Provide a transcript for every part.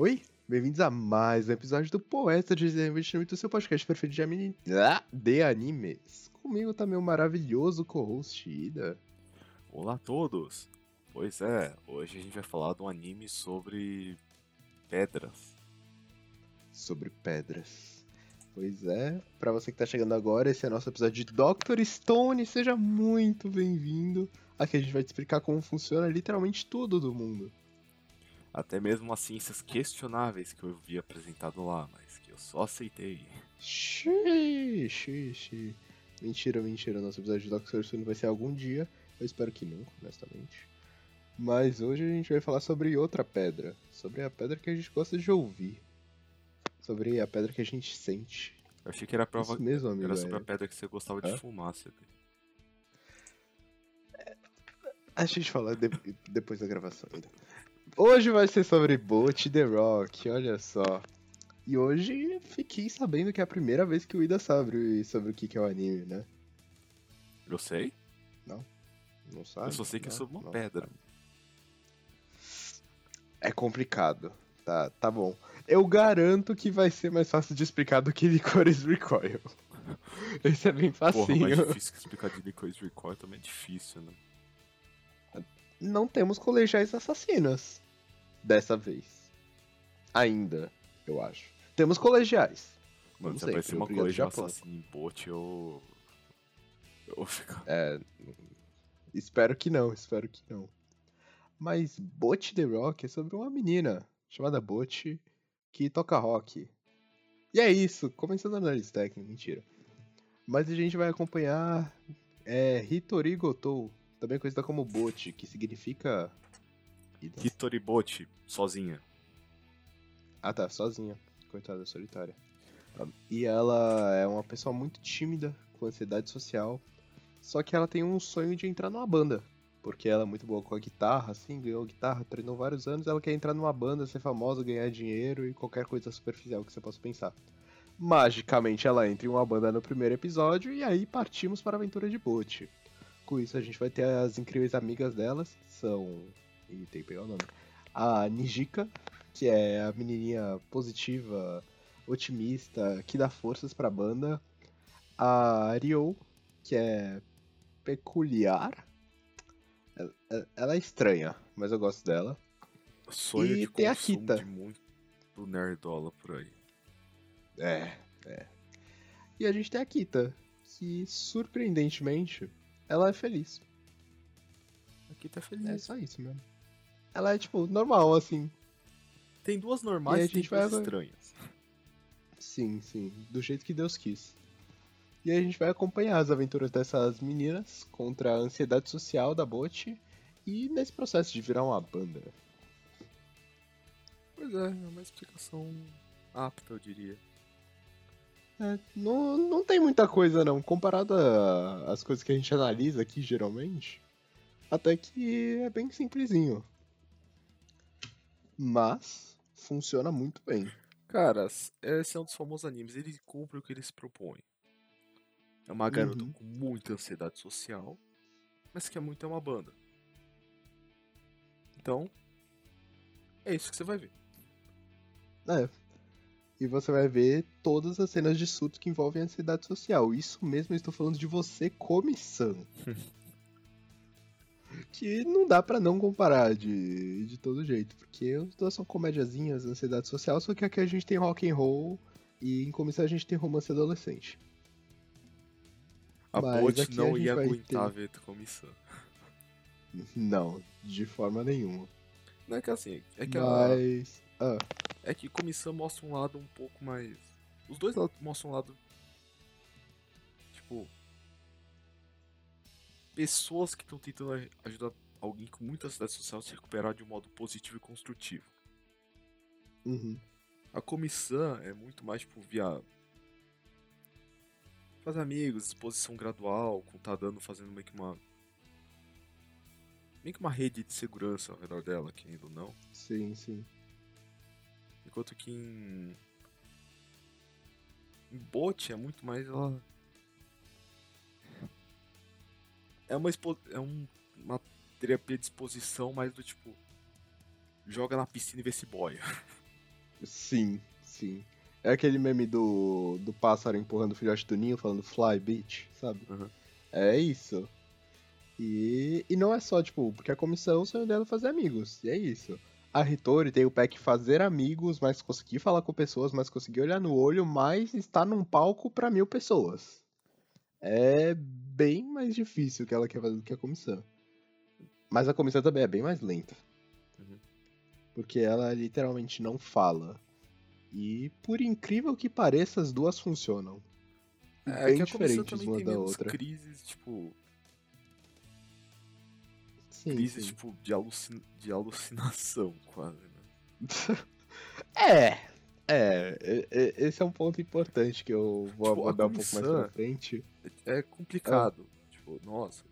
Oi, bem-vindos a mais um episódio do Poeta de Desenvolvimento, seu podcast preferido de, anime... ah, de animes. Comigo tá meu maravilhoso co-host Ida. Olá a todos! Pois é, hoje a gente vai falar de um anime sobre pedras. Sobre pedras. Pois é, pra você que tá chegando agora, esse é nosso episódio de Dr. Stone, seja muito bem-vindo. Aqui a gente vai te explicar como funciona literalmente tudo do mundo. Até mesmo as ciências questionáveis que eu vi apresentado lá, mas que eu só aceitei. Xiii, xiii, xiii. Mentira, mentira. Nosso episódio de Doctor Stone vai ser algum dia. Eu espero que nunca, honestamente. Mas hoje a gente vai falar sobre outra pedra. Sobre a pedra que a gente gosta de ouvir. Sobre a pedra que a gente sente. Eu achei que era prova Isso mesmo, amigo. era sobre é. a pedra que você gostava Hã? de fumar, sabe? A gente fala de- depois da gravação ainda. Hoje vai ser sobre Boat The Rock, olha só. E hoje fiquei sabendo que é a primeira vez que o Ida sabe sobre o que que é o anime, né? Eu sei. Não sabe? eu só sei que é Não, sobre uma não. pedra. É complicado. Tá, tá bom. Eu garanto que vai ser mais fácil de explicar do que Licorice Recoil. Esse é bem Porra, facinho. mais difícil que explicar de Licorice Recoil também é difícil, né? Não temos colegiais assassinas. Dessa vez. Ainda, eu acho. Temos colegiais. Mano, Como se aparecer uma colegial assassina em bote, eu... Eu vou ficar... É. Espero que não, espero que não. Mas Bot The Rock é sobre uma menina chamada Bot que toca rock. E é isso, começando a análise técnica, mentira. Mas a gente vai acompanhar é, Hitori Gotou, também conhecida como Bot, que significa. Hitori Bote, sozinha. Ah tá, sozinha. Coitada, solitária. E ela é uma pessoa muito tímida, com ansiedade social. Só que ela tem um sonho de entrar numa banda. Porque ela é muito boa com a guitarra, assim, ganhou guitarra, treinou vários anos. Ela quer entrar numa banda, ser famosa, ganhar dinheiro e qualquer coisa superficial que você possa pensar. Magicamente ela entra em uma banda no primeiro episódio e aí partimos para a aventura de Bote. Com isso a gente vai ter as incríveis amigas delas, que são. Ih, tem que pegar o nome. A Nijika, que é a menininha positiva, otimista, que dá forças pra banda. A Ryo, que é peculiar. Ela- ela- Ela é estranha, mas eu gosto dela. Sonho E de tem a Kita. de muito nerdola por aí. É, é. E a gente tem a Kita, que surpreendentemente, ela é feliz. Aqui tá É feliz. só isso mesmo. Ela é, tipo, normal, assim. Tem duas E normais e, a tem gente vai duas agora- estranhas. Sim, sim. Do jeito que Deus quis. E aí a gente vai acompanhar as aventuras dessas meninas contra a ansiedade social da Bot e nesse processo de virar uma banda. Pois é, é uma explicação apta, eu diria. É, não, não tem muita coisa não. Comparado às coisas que a gente analisa aqui geralmente, até que é bem simplesinho. Mas funciona muito bem. Cara, esse é um dos famosos animes, ele cumpre o que ele se propõe. É uma garota Uhum. com muita ansiedade social, mas que é muito é uma banda. Então, é isso que você vai ver. É. E você vai ver todas as cenas de surto que envolvem a ansiedade social. Isso mesmo eu estou falando de você, comissão. que não dá pra não comparar de, de todo jeito. Porque os dois são comédiazinhas, ansiedade social, só que aqui a gente tem rock and roll e em comissão a gente tem romance adolescente. A Mas Bot não ia aguentar ter- ver comissão. Não, de forma nenhuma. Não é que assim, é que, Mas. Ah, é que comissão mostra um lado um pouco mais. Os dois lados mostram um lado. Tipo. Pessoas que estão tentando aj- ajudar alguém com muita ansiedade social a se recuperar de um modo positivo e construtivo. uhum. A comissão é muito mais tipo via. Fazer amigos, exposição gradual, com tá dando, fazendo meio que uma. meio que uma rede de segurança ao redor dela, querendo ou não. Sim, sim. Enquanto que em. Em bot é muito mais ela. É uma expo... é um... uma terapia de exposição mais do tipo. Joga na piscina e vê se boia. Sim, sim. É aquele meme do, do pássaro empurrando o filhote do ninho falando fly, bitch, sabe? Uhum. É isso. E, e não é só, tipo, porque a comissão, o sonho dela é fazer amigos. E é isso. A Hitori tem o pack fazer amigos, mas conseguir falar com pessoas, mas conseguir olhar no olho, mas estar num palco pra mil pessoas. É bem mais difícil que ela quer fazer do que a comissão. Mas a comissão também é bem mais lenta. Uhum. Porque ela literalmente não fala. E por incrível que pareça, as duas funcionam. É bem que a diferentes uma da outra. crises, tipo, Sim, crises sim. tipo de, de alucinação, quase, né? É, é, esse é um ponto importante que eu vou Tipo, abordar um pouco mais pra frente. É complicado. Tipo, nossa.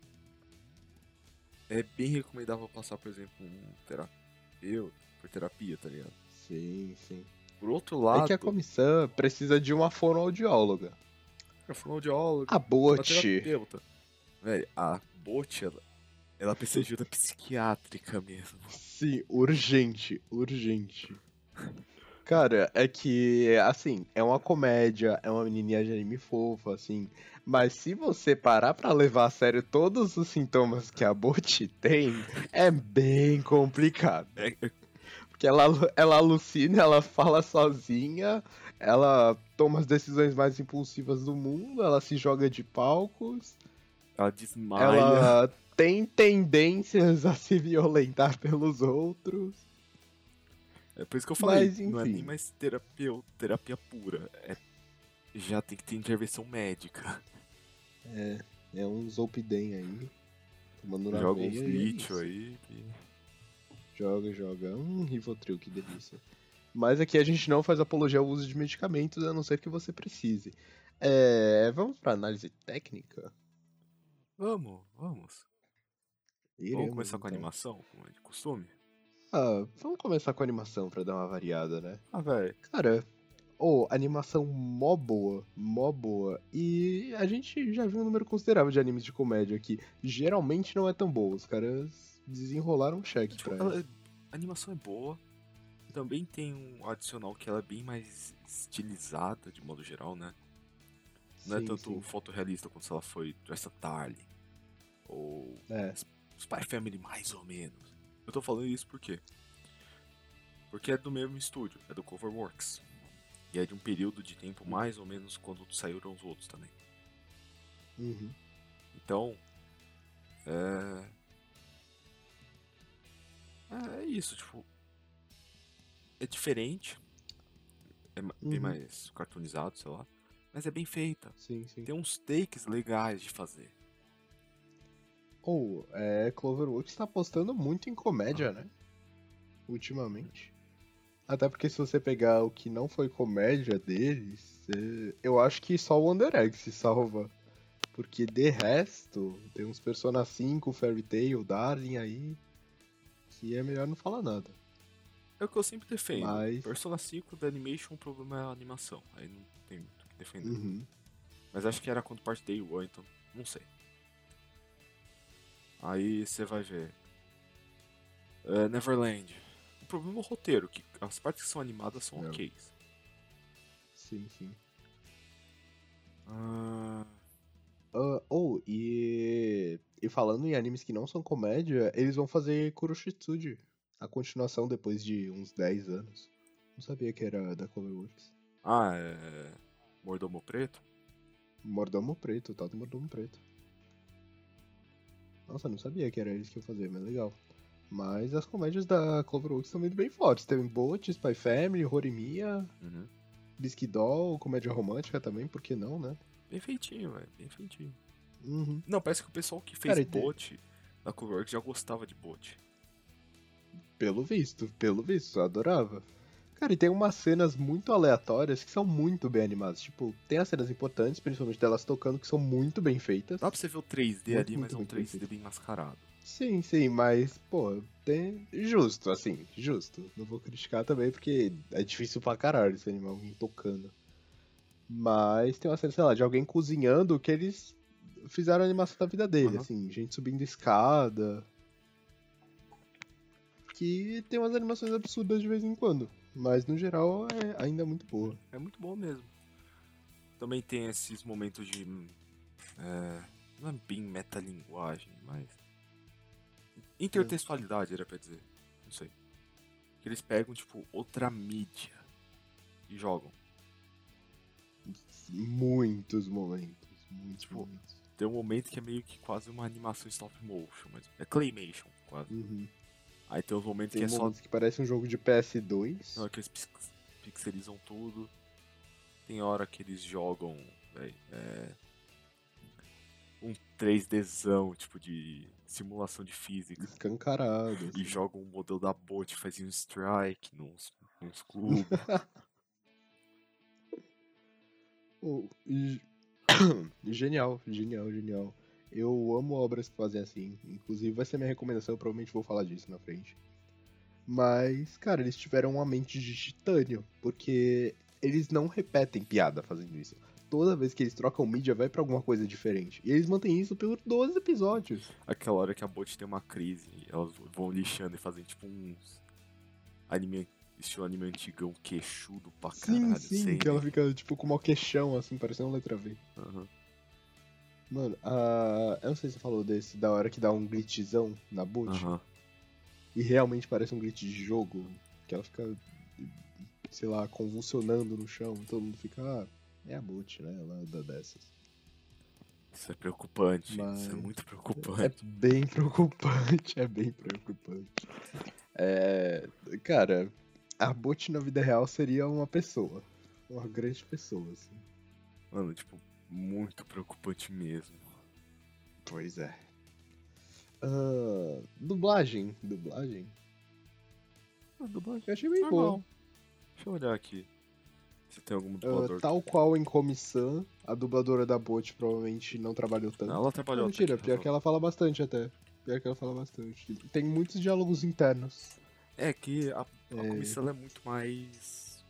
É bem recomendável passar, por exemplo, um terapeuta por terapia, tá ligado? Sim, sim. Por outro lado, É que a comissão precisa de uma fonoaudióloga. a fonoaudióloga, A terapeuta. Velho, a Bot, ela, ela precisa de ajuda psiquiátrica mesmo. Sim, urgente, urgente. Cara, é que, assim, é uma comédia, é uma menininha de anime fofa, assim. Mas se você parar pra levar a sério todos os sintomas que a Bot tem, é bem complicado. É, é- Porque ela, ela alucina, ela fala sozinha, ela toma as decisões mais impulsivas do mundo, ela se joga de palcos, ela desmaia. ela tem tendências a se violentar pelos outros. É por isso que eu falei, Mas, não é nem mais terapia, terapia pura. É, já tem que ter intervenção médica. É, é um Zolpidem aí. Tomando na Joga uns é lítio aí. e- Joga, joga. Um Rivotril, que delícia. Mas aqui a gente não faz apologia ao uso de medicamentos, a não ser que você precise. É, vamos pra análise técnica? Vamos, vamos. Iremos, Vamos começar com a então. animação, como é de costume? Ah, vamos começar com a animação pra dar uma variada, né? Ah, velho. Cara, ô, animação mó boa, mó boa. E a gente já viu um número considerável de animes de comédia que geralmente não é tão boa. Os caras desenrolaram um cheque Tipo, pra ela ela. é- a animação é boa. Também tem um adicional que ela é bem mais estilizada, de modo geral, né? Não é Sim, tanto sim. fotorrealista quanto se ela foi Dress Darling. Ou É, Spy Family, mais ou menos. Eu tô falando isso por quê? Porque é do mesmo estúdio, é do Coverworks. E é de um período de tempo mais ou menos quando saíram os outros também. uhum. Então, é. É isso, tipo. É diferente. É bem Uhum. mais cartoonizado, sei lá. Mas é bem feita. sim, sim. Tem uns takes legais de fazer. Ou, é, Cloverworks tá apostando muito em comédia, né? Ultimamente. Até porque se você pegar o que não foi comédia deles, é, eu acho que só o Under Egg se salva. Porque de resto, tem uns Persona 5, Fairy Tail, Darling aí, que é melhor não falar nada. É o que eu sempre defendo. Mas- Persona 5 da Animation, o problema é a animação. Aí não tem defender. Uhum. Mas acho que era quando parte Day One, então não sei. Aí você vai ver. É, Neverland. O problema é o roteiro, que as partes que são animadas são É. ok. Sim, sim. Ah, Ah, ou, e, e falando em animes que não são comédia, eles vão fazer Kuroshitsuji, a continuação depois de uns 10 anos. Não sabia que era da Cloverworks. ah, é. Mordomo Preto? Mordomo Preto, tal do Mordomo Preto. Nossa, não sabia que era isso que ia fazer, mas legal. Mas as comédias da Cloverworks estão muito bem fortes. Tem Boat, Spy Family, Horimiya, Uhum. Comédia romântica também, por que não, né? Bem feitinho, velho. Bem feitinho. Uhum. Não, parece que o pessoal que fez Cara, e tem- bot da Cowork já gostava de bot. Pelo visto, pelo visto, eu adorava. Cara, e tem umas cenas muito aleatórias que são muito bem animadas. Tipo, tem as cenas importantes, principalmente delas tocando, que são muito bem feitas. Dá pra você ver o 3D Muito, ali, mas muito é um bem 3D feito. bem mascarado. Sim, sim, mas, pô, tem. Justo, assim, justo. Não vou criticar também, porque é difícil pra caralho esse animal alguém tocando. Mas tem uma cena, sei lá, de alguém cozinhando que eles fizeram a animação da vida dele, Aham. assim, gente subindo escada. Que tem umas animações absurdas de vez em quando. Mas no geral é ainda muito boa. É muito bom mesmo. Também tem esses momentos de. hum, é, não é bem metalinguagem, mas. Intertextualidade, era pra dizer. Não sei. Que eles pegam, tipo, outra mídia e jogam. Muitos momentos. Muitos Tipo, momentos. Tem um momento que é meio que quase uma animação stop motion, mas é claymation, quase. Uhum. Aí tem os momentos Tem que é só momentos que parece um jogo de PS2. Na hora que eles pix- pixelizam tudo. Tem hora que eles jogam, véi, é, um 3Dzão, tipo de simulação de física. Escancarado. E assim. jogam um modelo da bot, fazia um strike nos, nos clubes. Oh, e- genial, genial, genial. Eu amo obras que fazem assim. Inclusive vai ser minha recomendação, eu provavelmente vou falar disso na frente. Mas, cara, eles tiveram uma mente de titânio, porque eles não repetem piada fazendo isso. Toda vez que eles trocam mídia, vai pra alguma coisa diferente. E eles mantêm isso por 12 episódios. Aquela hora que a bot tem uma crise, elas vão lixando e fazem tipo uns anime, estilo anime antigão, queixudo pra Sim, caralho. sim, sem- que ela fica tipo com uma queixão, assim, parecendo uma letra V. Aham. Mano, a... eu não sei se você falou desse, da hora que dá um glitchzão na boot. E realmente parece um glitch de jogo. Que ela fica, sei lá, convulsionando no chão. Todo mundo fica, ah, é a boot, né? Ela dá dessas. Isso é preocupante. Mas- Isso é muito É preocupante. bem preocupante, é bem preocupante. É. Cara, a bot na vida real seria uma pessoa. Uma grande pessoa, assim. Mano, tipo, muito preocupante mesmo. Pois é. Ah, dublagem. Dublagem. A dublagem Eu achei bem boa. normal. Deixa eu olhar aqui. Se tem algum Ah, dublador. tal qual em Comissão, a dubladora da Bot provavelmente não trabalhou tanto. Ela trabalhou Não, mentira, pior que ela fala bastante até. Pior que ela fala bastante. Tem muitos diálogos internos. É que a, a É. comissão é muito mais.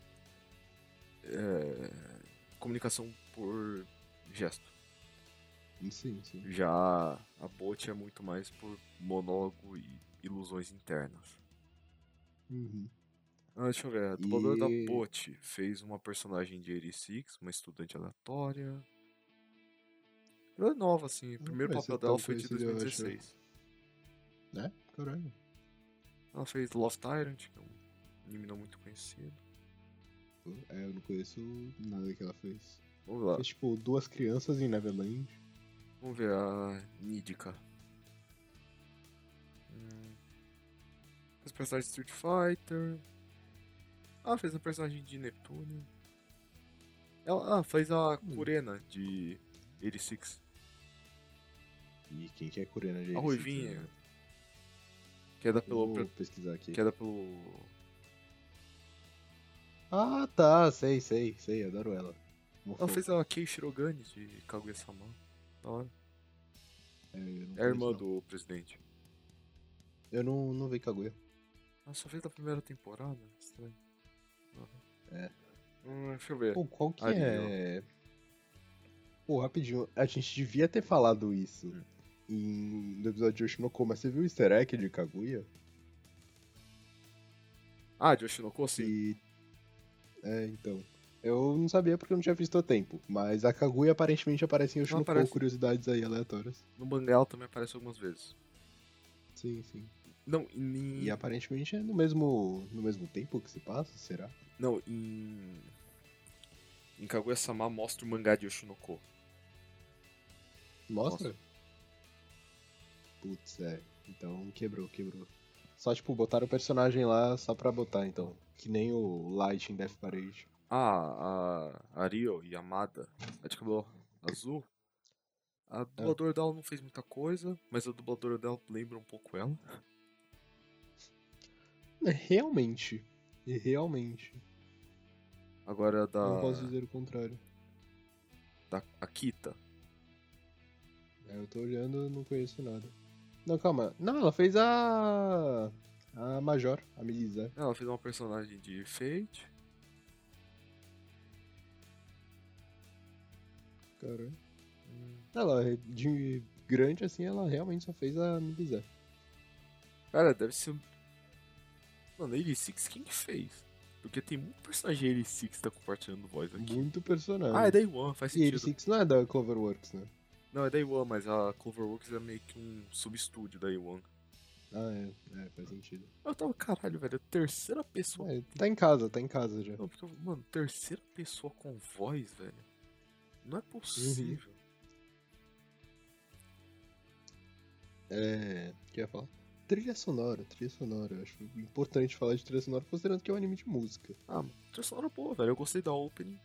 é, comunicação por gesto. Sim, sim. Já a bot é muito mais por monólogo e ilusões internas. Uhum. Ah, deixa eu ver. A dubladora E- da bot fez uma personagem de 86, uma estudante aleatória. Ela é nova, assim. O primeiro papel dela foi de conhecida, eu acho. 2016. Né? Caralho. Ela fez Lost Tyrant, que é um anime não muito conhecido. É, eu não conheço nada que ela fez. Vamos lá. Fez tipo duas crianças em Neverland. Vamos ver a Nidica. Hum. Fez personagem de Street Fighter. Ah, fez a personagem de Neptune. Ela, ah, fez a Hum. Kurena de 86. E quem que é coreana, gente? A Ruivinha. Que é da pelo. Vou pesquisar aqui. Que é da pelo. Ah, tá. Sei, sei, sei. Adoro ela. Ela fez a Kei Shirogane de Kaguya-sama. Da hora. É, É a irmã não. do presidente. Eu não, não vi Kaguya. Ela só fez a primeira temporada. Estranho. É. Hum, deixa eu ver. Pô, qual que é... Pô, rapidinho. A gente devia ter falado isso Hum. em... no episódio de Oshinoko, mas você viu o easter egg de Kaguya? Ah, de Oshinoko, sim. E... É, então. Eu não sabia porque eu não tinha visto a tempo, mas a Kaguya aparentemente aparece em Oshinoko, aparece. curiosidades aí aleatórias. No mangá ela também aparece algumas vezes. Sim, sim. Não, em... E aparentemente é no mesmo, no mesmo tempo que se passa, será? Não, em... Em Kaguya-sama mostra o mangá de Oshinoko. Mostra? Putz, é. Então quebrou, quebrou. Só, tipo, botaram o personagem lá só pra botar, então. Que nem o Light em Death Parade. Ah, a Ario Yamada, a de cabelo azul. A dubladora dela não fez muita coisa, mas a dubladora dela lembra um pouco ela. É, Realmente. E Realmente. Agora da, Não posso dizer o contrário. da Akita. É, eu tô olhando não conheço nada. Não, calma. Não, ela fez a. A Major, a Melissa. Ela fez uma personagem de Fate. Cara. Ela, de grande assim, ela realmente só fez a Melissa. Cara, deve ser. Mano, ele Six quem que fez? Porque tem muito personagem Ele Six que tá compartilhando voz aqui. Muito personagem. Ah, é Day One, faz E ele sentido. Six não é da Cloverworks, né? Não, é Day One, mas a Cloverworks é meio que um substúdio da One. Ah, é. É, faz sentido. Eu tava, caralho, velho, terceira pessoa. É, tá em casa, tá em casa já. Não, porque, mano, terceira pessoa com voz, velho. Não é possível. É. O que eu ia falar? Trilha sonora, trilha sonora. Eu acho importante falar de trilha sonora considerando que é um anime de música. Ah, trilha sonora boa, velho. Eu gostei da opening.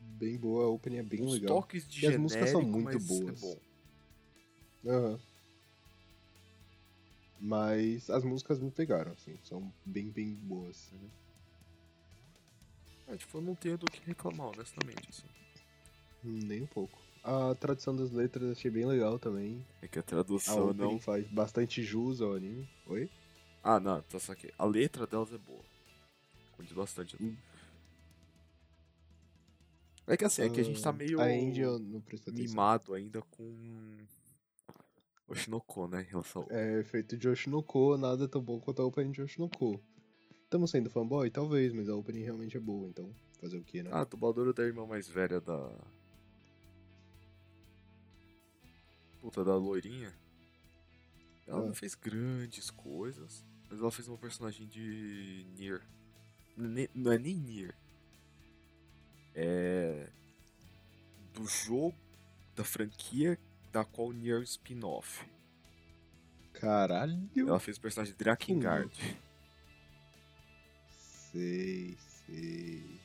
Bem boa, a opening é bem Os legal. toques de E as músicas são muito mas boas. é bom. Aham. Mas as músicas me pegaram, assim, são bem, bem boas. né? É, tipo, eu não tenho do que reclamar, honestamente, assim. Nem um pouco. A tradução das letras eu achei bem legal também. É que a A tradução opening não... faz bastante jus ao anime. Oi? Ah, não, tá só que a letra delas é boa. Condiz bastante. Hum. É que assim, é que a gente tá meio A Andy eu não atenção. mimado ainda com o Shinoko, né, em relação ao... É feito de Oshinoko, nada tão bom quanto a opening de Oshinoko. Estamos sendo fanboy? Talvez, mas a opening realmente é boa, então fazer o que, né? Ah, a dubladora da irmã mais velha da... Puta, da loirinha. Ela não Ah. fez grandes coisas, mas ela fez uma personagem de Nier. Ne- Não é nem Nier. É... Do jogo, da franquia da qual Nier é um spin-off. Caralho! Ela fez o personagem de Drakengard. Sei, sei.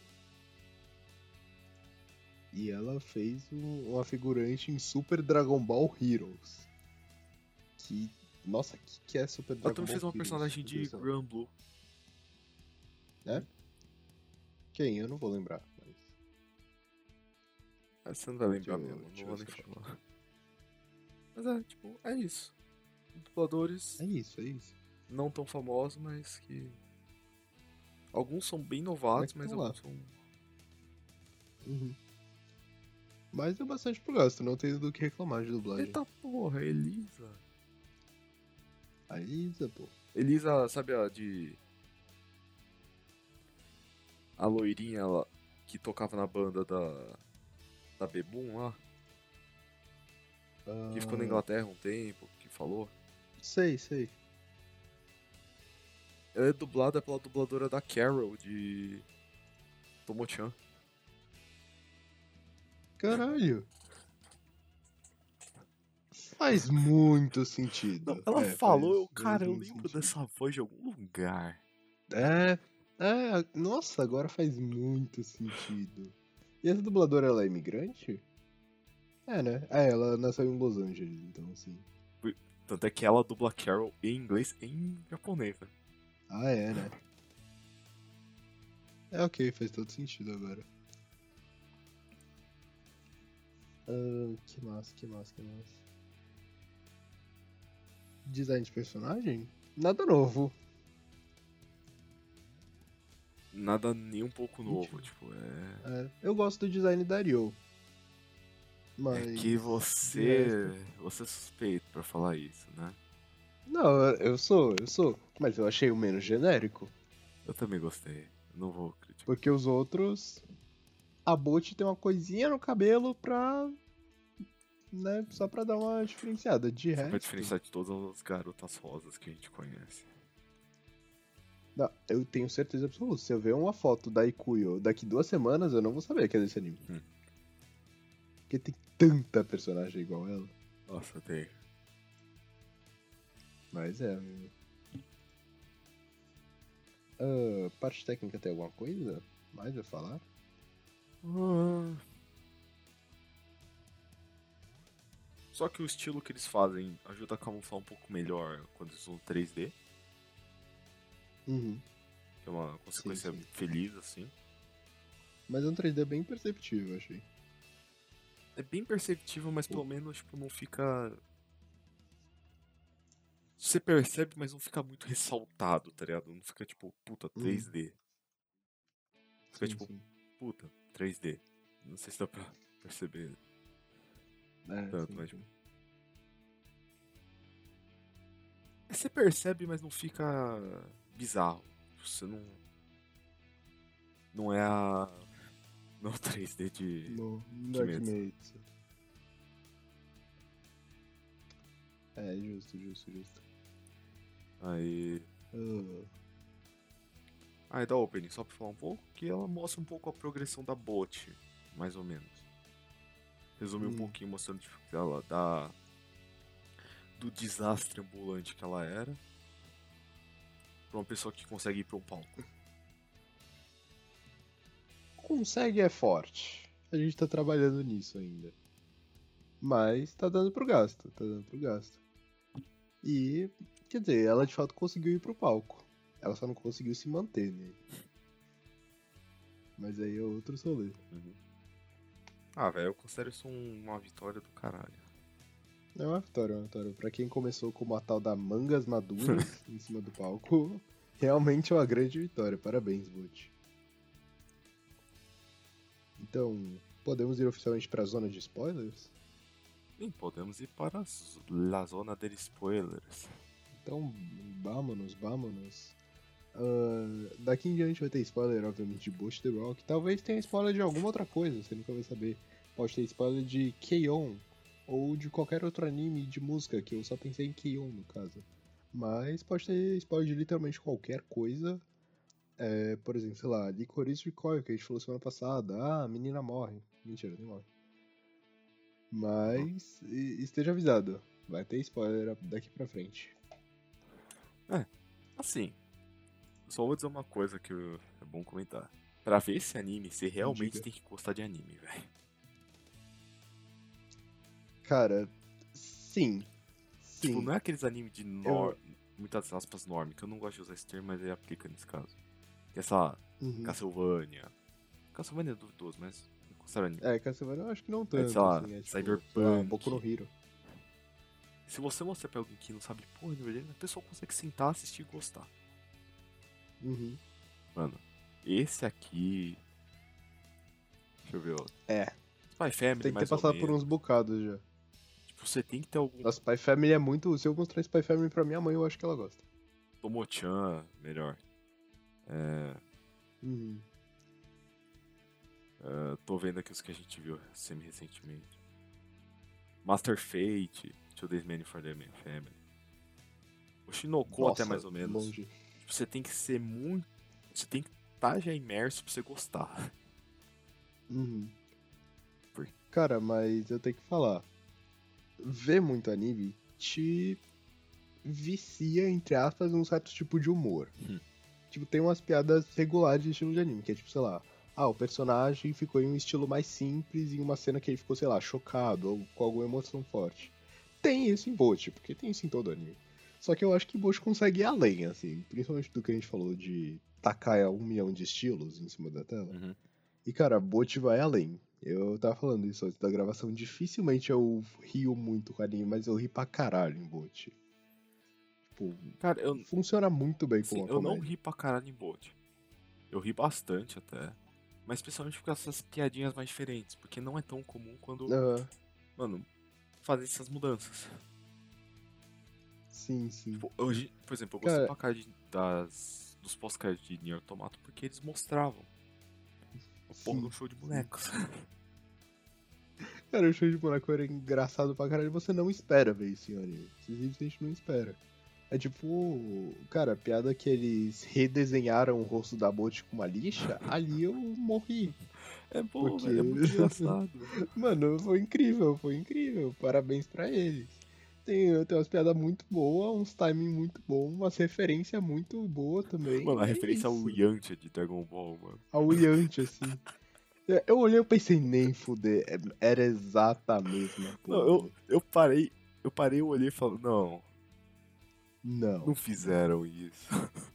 E ela fez um- uma figurante em Super Dragon Ball Heroes. Que. Nossa, o que, que é Super Ela Dragon também Ball fez uma Heroes? personagem de Atenção. Grand Blue. Quem? Eu não vou lembrar. Mas... Ah, Você não vai lembrar mesmo, não vou nem falar. Mas é, tipo, é isso. Dubladores É isso, é isso. não tão famosos, mas que. Alguns são bem novatos, Mas mas tão lá. alguns são. Uhum. Mas deu bastante pro gasto, não tenho do que reclamar de dublagem. Eita porra, Elisa. A Isa, pô. Elisa, sabe a de. A loirinha ela, que tocava na banda da. Da Bebum lá? Que ficou na Ah, Inglaterra um tempo, que falou. Sei, sei. Ela é dublada pela dubladora da Carol de. Tomo-chan. Caralho. Faz muito sentido. Não, ela É, falou, eu, cara, eu lembro sentido. dessa voz de algum lugar. É, é, nossa, agora faz muito sentido. E essa dubladora, ela é imigrante? É, né? É, ela nasceu em Los Angeles, então assim. Tanto é que ela dubla Carol em inglês e em japonês, né? Ah, é, né? É ok, faz todo sentido agora. Ah, que massa, que massa, que massa. Design de personagem? Nada novo. Nada nem um pouco novo, tipo, é. É, eu gosto do design da Ryo. É Mas. que você. Você é suspeito pra falar isso, né? Não, eu sou, eu sou. Mas eu achei o menos genérico. Eu também gostei. Eu não vou criticar. Porque os outros. A Boot tem uma coisinha no cabelo pra. Né, só pra dar uma diferenciada. De Só pra resto. diferenciar de todas as garotas rosas que a gente conhece. Não, eu tenho certeza absoluta. Se eu ver uma foto da Ikuyo daqui duas semanas, eu não vou saber que é desse anime. Hum. Porque tem tanta personagem igual ela. Nossa, tem. Mas é, amigo. Ah, parte técnica tem alguma coisa mais a falar? Só que o estilo que eles fazem ajuda a camuflar um pouco melhor quando eles usam 3D, Uhum. que é uma consequência sim. feliz, assim. Mas é um 3D bem perceptível, achei. É bem perceptível, mas pelo menos tipo, não fica. Você percebe, mas não fica muito ressaltado, tá ligado? Não fica tipo, puta, 3D. Fica Sim, tipo, sim. puta, 3D. Não sei se dá pra perceber. É, tanto, sim, mas, sim. Você percebe, mas não fica bizarro. Você não. Não é a. Não 3D de. No, Kimetsu. Kimetsu. É, justo, justo, justo. Aí. Ah, Aí da opening, só pra falar um pouco, que ela mostra um pouco a progressão da bot, mais ou menos. Resumir um Hum. pouquinho mostrando tipo, ela da. Do desastre ambulante que ela era. Pra uma pessoa que consegue ir pra um palco. consegue é forte. A gente tá trabalhando nisso ainda. Mas tá dando pro gasto, tá dando pro gasto. E, quer dizer, ela de fato conseguiu ir pro palco. Ela só não conseguiu se manter nele. Mas aí é outro rolê. Ah, velho, eu considero isso um- uma vitória do caralho. É uma vitória, é uma vitória. Pra quem começou como a tal da mangas maduras em cima do palco, realmente é uma grande vitória. Parabéns, Butch. Então, podemos ir oficialmente pra zona de spoilers? Sim, podemos ir para a zona de spoilers. Então, vámonos, vámonos. Ah, daqui em diante vai ter spoiler, obviamente, de Bush The Rock. Talvez tenha spoiler de alguma outra coisa, você nunca vai saber. Pode ter spoiler de K-On! Ou de qualquer outro anime de música, que eu só pensei em K-On! no caso. Mas pode ter spoiler de literalmente qualquer coisa. É, por exemplo, sei lá, Licorice Recoil, que a gente falou semana passada. Ah, a menina morre. Mentira, nem morre. Mas esteja avisado, vai ter spoiler daqui pra frente. Assim, só vou dizer uma coisa que eu- é bom comentar. Pra ver esse anime, você realmente Diga. tem que gostar de anime, velho. Cara, sim. Sim. Tipo, não é aqueles animes de nor... muitas aspas norme, que eu não gosto de usar esse termo, mas ele aplica nesse caso. Que é, sei lá, Uhum. Castlevania. Castlevania é duvidoso, mas eu anime. É, Castlevania eu acho que não tanto. sei lá, assim, é, tipo, Cyberpunk. Boku no Hero. Se você mostrar pra alguém que não sabe porra nenhuma dele, a pessoa consegue sentar, assistir e gostar. Uhum. Mano, esse aqui. Deixa eu ver, ó. É, Spy Family, tem que ter passado por uns bocados já. Tipo, você tem que ter algum. Nossa, Spy Family é muito. Se eu mostrar Spy Family pra minha mãe, eu acho que ela gosta. Tomo-chan, melhor. É, Uhum. é, tô vendo aqui os que a gente viu semi-recentemente. Master Fate, Two Days Man for the Family. O Shinoko até Nossa, mais ou menos. Longe. Tipo, você tem que ser muito. Você tem que estar já imerso pra você gostar. Uhum. Cara, mas eu tenho que falar. Ver muito anime te vicia, entre aspas, um certo tipo de humor. Hum. Tipo, tem umas piadas regulares de estilo de anime, que é tipo, sei lá, ah, o personagem ficou em um estilo mais simples em uma cena que ele ficou, sei lá, chocado ou com alguma emoção forte. Tem isso em Bochi, porque tem isso em todo anime. Só que eu acho que Bochi consegue ir além, assim, principalmente do que a gente falou de tacar um milhão de estilos em cima da tela. Uhum. E cara, Bot vai além. Eu tava falando isso antes da gravação. Dificilmente eu rio muito com anime, mas eu ri pra caralho em Bot. Tipo, Cara, eu, funciona muito bem assim, como eu não ri pra caralho em Bolt. Eu ri bastante até. Mas especialmente com essas piadinhas mais diferentes. Porque não é tão comum quando, Aham, mano, fazem essas mudanças. Sim, sim. Tipo, hoje, por exemplo, eu gostei Cara- pra caralho das, dos pós-créditos de Nier Automata porque eles mostravam o Sim, do show de bonecos. Cara, o show de boneco era engraçado pra caralho. Você não espera ver isso em anime. Você simplesmente não espera. É tipo, cara, a piada que eles redesenharam o rosto da Bot com uma lixa, ali eu morri. É bom, Porque- velho, é muito engraçado. Mano, foi incrível, foi incrível. Parabéns pra eles. Tem, tem umas piadas muito boas, uns timing muito bom, umas referências muito boas também. Mano, a É referência ao isso. Yantia de Dragon Ball, mano. Ao Yanti, assim. É, Eu olhei e pensei, nem fuder. é- Era exata a mesma Não, coisa. eu, eu parei, eu parei, eu olhei e falei, não, Não. não fizeram isso.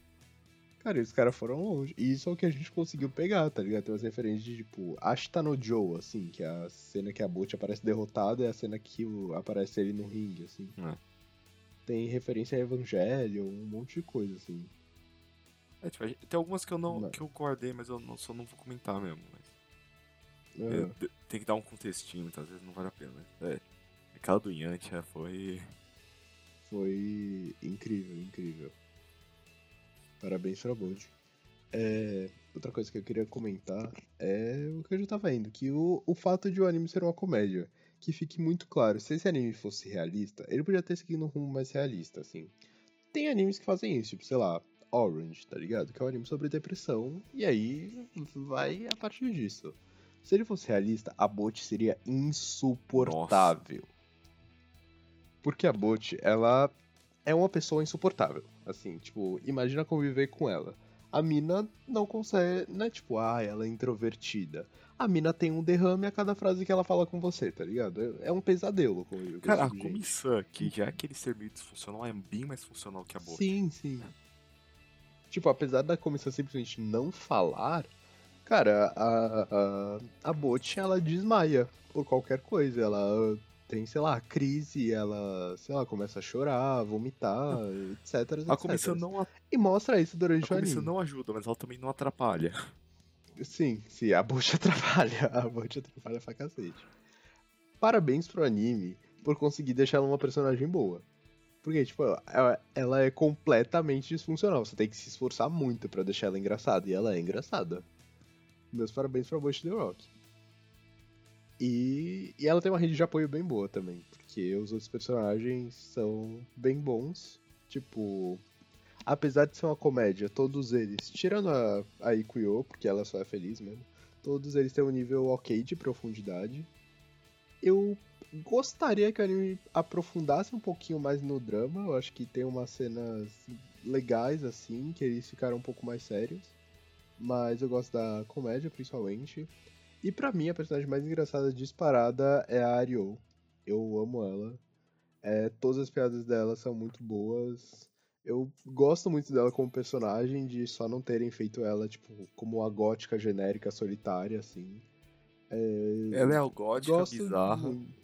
Cara, e os caras foram longe. E isso é o que a gente conseguiu pegar, tá ligado? Tem umas referências de tipo, Ashita no Joe, assim, que é a cena que a Bot aparece derrotada e a cena que aparece ele no ringue, assim. É. Tem referência a Evangelho, um monte de coisa, assim. É, tipo, tem algumas que eu não, Não. que eu guardei, mas eu não- só não vou comentar mesmo. Mas, é, de- tem que dar um contextinho, muitas vezes não vale a pena. Mas, é, aquela do Yantia foi... Foi incrível, incrível. Parabéns pra Bot. É, outra coisa que eu queria comentar é o que eu já tava indo, que o, o fato de o anime ser uma comédia, que fique muito claro, se esse anime fosse realista, ele podia ter seguido um rumo mais realista, assim. Tem animes que fazem isso, tipo, sei lá, Orange, tá ligado? Que é um anime sobre depressão, e aí vai a partir disso. Se ele fosse realista, a Bot seria insuportável. Nossa. Porque a Bot, ela é uma pessoa insuportável. Assim, tipo, imagina conviver com ela. A mina não consegue, não é tipo, ah, ela é introvertida. A mina tem um derrame a cada frase que ela fala com você, tá ligado? É um pesadelo conviver com Cara, a Comissão, que já é aquele ser meio disfuncional, é bem mais funcional que a Bot. Sim, sim. Tipo, apesar da comissão simplesmente não falar, cara, a, a, a Bot, ela desmaia por qualquer coisa. Ela tem, sei lá, crise, ela, sei lá, começa a chorar, vomitar, etc, etc. A comissão não... E mostra isso durante a o anime. A comissão não ajuda, mas ela também não atrapalha. Sim, sim, a Bot atrapalha. A Bot atrapalha pra cacete. Parabéns pro anime por conseguir deixar ela uma personagem boa. Porque, tipo, ela, ela é completamente disfuncional. Você tem que se esforçar muito para deixar ela engraçada. E ela é engraçada. Meus parabéns pra Bush The Rock. E, e ela tem uma rede de apoio bem boa também. Porque os outros personagens são bem bons. Tipo, apesar de ser uma comédia, todos eles, tirando a, a Ikuyo, porque ela só é feliz mesmo, todos eles têm um nível ok de profundidade. Eu gostaria que o anime aprofundasse um pouquinho mais no drama. Eu acho que tem umas cenas legais, assim, que eles ficaram um pouco mais sérios. Mas eu gosto da comédia, principalmente. E para mim, a personagem mais engraçada disparada é a Ario. Eu amo ela. É, todas as piadas dela são muito boas. Eu gosto muito dela como personagem, de só não terem feito ela, tipo, como a gótica genérica solitária, assim. É... Ela é a gótica bizarra. Muito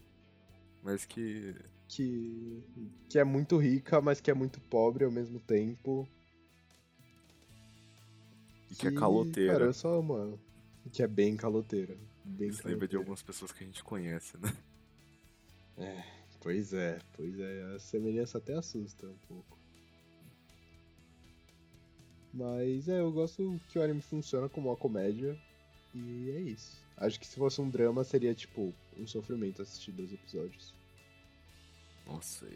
mas que. Que. Que é muito rica, mas que é muito pobre ao mesmo tempo. E que, que é caloteira. Cara, eu só amo ela. Que é bem caloteira. Bem Você lembra de algumas pessoas que a gente conhece, né? É, pois é, pois é. A semelhança até assusta um pouco. Mas é, eu gosto que o anime funciona como uma comédia. E é isso. Acho que se fosse um drama seria tipo um sofrimento assistir dois episódios. Nossa,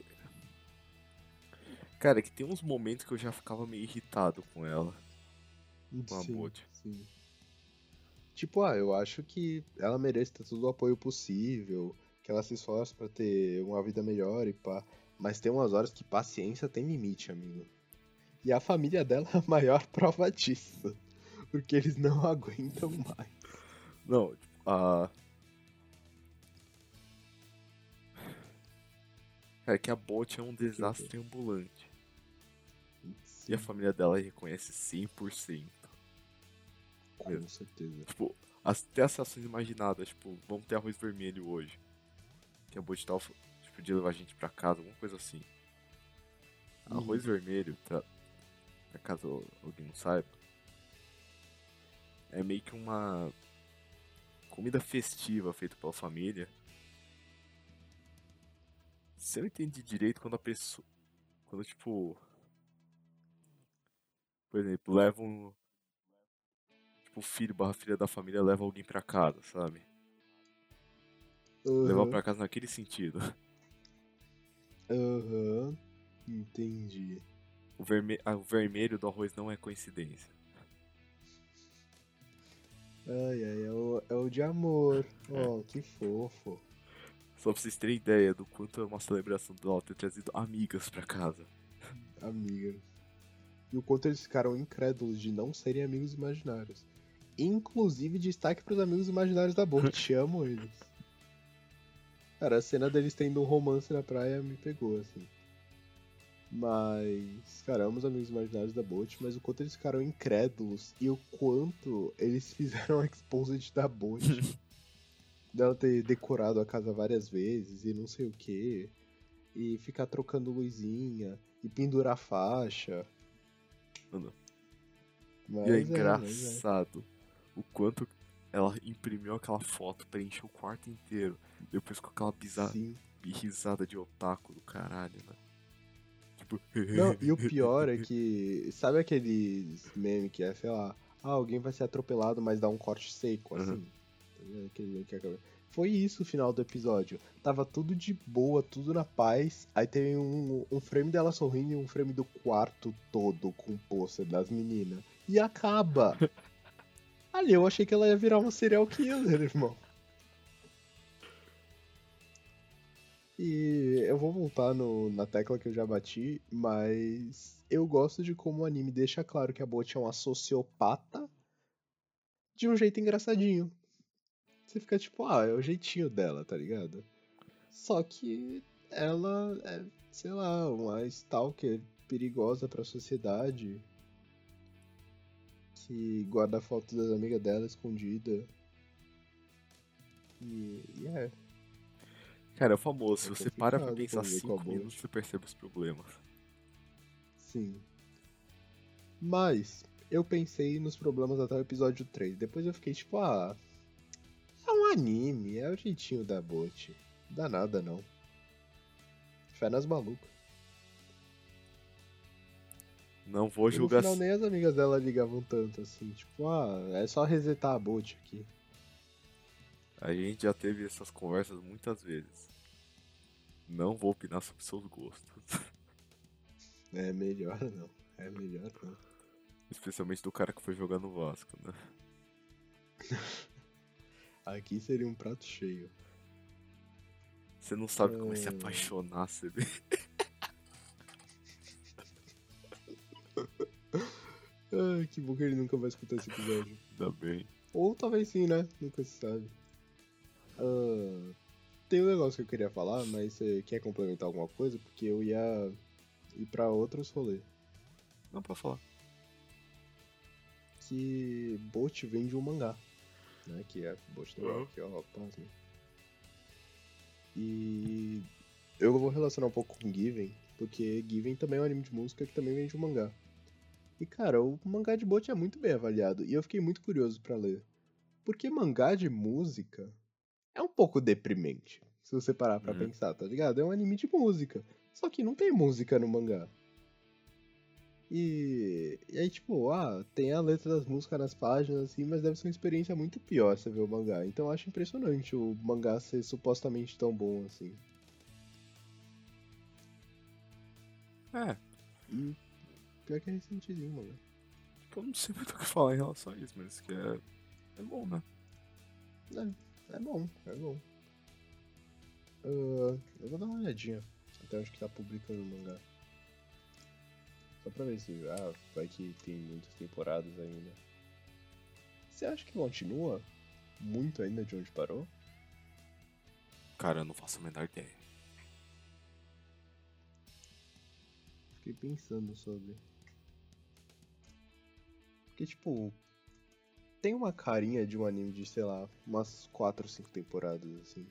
cara, é que tem uns momentos que eu já ficava meio irritado com ela. Com a sim, sim. Tipo, ah, eu acho que ela merece ter todo o apoio possível, que ela se esforce para ter uma vida melhor e pá. Mas tem umas horas que paciência tem limite, amigo. E a família dela é a maior prova disso. Porque eles não aguentam mais. Não, a. É que a Bot é um desastre ambulante. Sim. E a família dela reconhece 100%. Com Mesmo. certeza. Tipo, até as ações imaginadas, tipo, vamos ter arroz vermelho hoje. Que a Bot tal, tipo, de levar a gente pra casa, alguma coisa assim. Uhum. Arroz vermelho, pra, pra caso alguém não saiba, é meio que uma comida festiva feita pela família você não entende direito quando a pessoa. Quando, tipo. Por exemplo, leva um. Tipo, o filho barra filha da família leva alguém pra casa, sabe? Uhum. Levar pra casa naquele sentido. Aham. Uhum. Entendi. O, verme... Ah, o vermelho do arroz não é coincidência. Ai, ai, é o, é o de amor. É. Oh, que fofo. Só pra vocês terem ideia do quanto é uma celebração do ela ter trazido amigas pra casa. Amigas. E o quanto eles ficaram incrédulos de não serem amigos imaginários. Inclusive, destaque pros amigos imaginários da Bolt. Te amo eles. Cara, a cena deles tendo um romance na praia me pegou, assim. Mas, cara, amo os amigos imaginários da Bolt, mas o quanto eles ficaram incrédulos e o quanto eles fizeram a exposed da Bolt. dela ter decorado a casa várias vezes e não sei o que. E ficar trocando luzinha e pendurar faixa. Mano. Mas e é, é engraçado é. O quanto ela imprimiu aquela foto, preencheu o quarto inteiro. Depois com aquela bizarra risada de otaku do caralho, né? Tipo... Não, e o pior é que. Sabe aqueles memes que é, sei lá, ah, alguém vai ser atropelado, mas dá um corte seco, uhum. assim. Foi isso o final do episódio. Tava tudo de boa, tudo na paz. Aí tem um, um frame dela sorrindo e um frame do quarto todo com o pôster das meninas. E acaba. Ali eu achei que ela ia virar uma serial killer, irmão. E eu vou voltar no, na tecla que eu já bati, mas eu gosto de como o anime deixa claro que a Bot é uma sociopata de um jeito engraçadinho. Você fica tipo, ah, é o jeitinho dela, tá ligado? Só que ela é, sei lá, uma stalker perigosa pra sociedade que guarda fotos das amigas dela escondida. E, e é. Cara, é o famoso, é você para pra pensar 5 minutos, você percebe os problemas. Sim. Mas, eu pensei nos problemas até o episódio 3. Depois eu fiquei tipo, ah. É um anime, é o jeitinho da Bot. Não dá nada não. Fé nas malucas. Não vou julgar. E no final nem as amigas dela ligavam tanto assim, tipo, ah, é só resetar a Bot aqui. A gente já teve essas conversas muitas vezes. Não vou opinar sobre seus gostos. É melhor não. É melhor não. Especialmente do cara que foi jogar no Vasco, né? Aqui seria um prato cheio. Você não sabe é... como é se apaixonar, CB. Ai, que bom que ele nunca vai escutar esse episódio. Ainda bem. Ou talvez sim, né? Nunca se sabe. Uh, tem um negócio que eu queria falar, mas você quer complementar alguma coisa? Porque eu ia ir pra outros rolês. Não, pode falar. Que Bot vem de um mangá. Né? Que é Bot do uhum. aqui, ó, pasme. E eu vou relacionar um pouco com Given, porque Given também é um anime de música que também vem de um mangá. E cara, o mangá de Bot é muito bem avaliado, e eu fiquei muito curioso para ler. Porque mangá de música é um pouco deprimente. Se você parar pra uhum. pensar, tá ligado? É um anime de música. Só que não tem música no mangá. E, e aí, tipo, ah, tem a letra das músicas nas páginas, assim, mas deve ser uma experiência muito pior você ver o mangá. Então eu acho impressionante o mangá ser supostamente tão bom assim. É. E pior que é recentezinho, mano. Tipo, eu não sei muito o que falar em relação a isso, mas que é. É bom, né? É, é bom, é bom. Uh, eu vou dar uma olhadinha até onde que tá publicando o mangá. Só pra ver se. Ah, vai que tem muitas temporadas ainda. Você acha que continua muito ainda de onde parou? Cara, eu não faço a menor ideia. Fiquei pensando sobre. Porque, tipo. Tem uma carinha de um anime de, sei lá, umas 4 ou 5 temporadas, assim.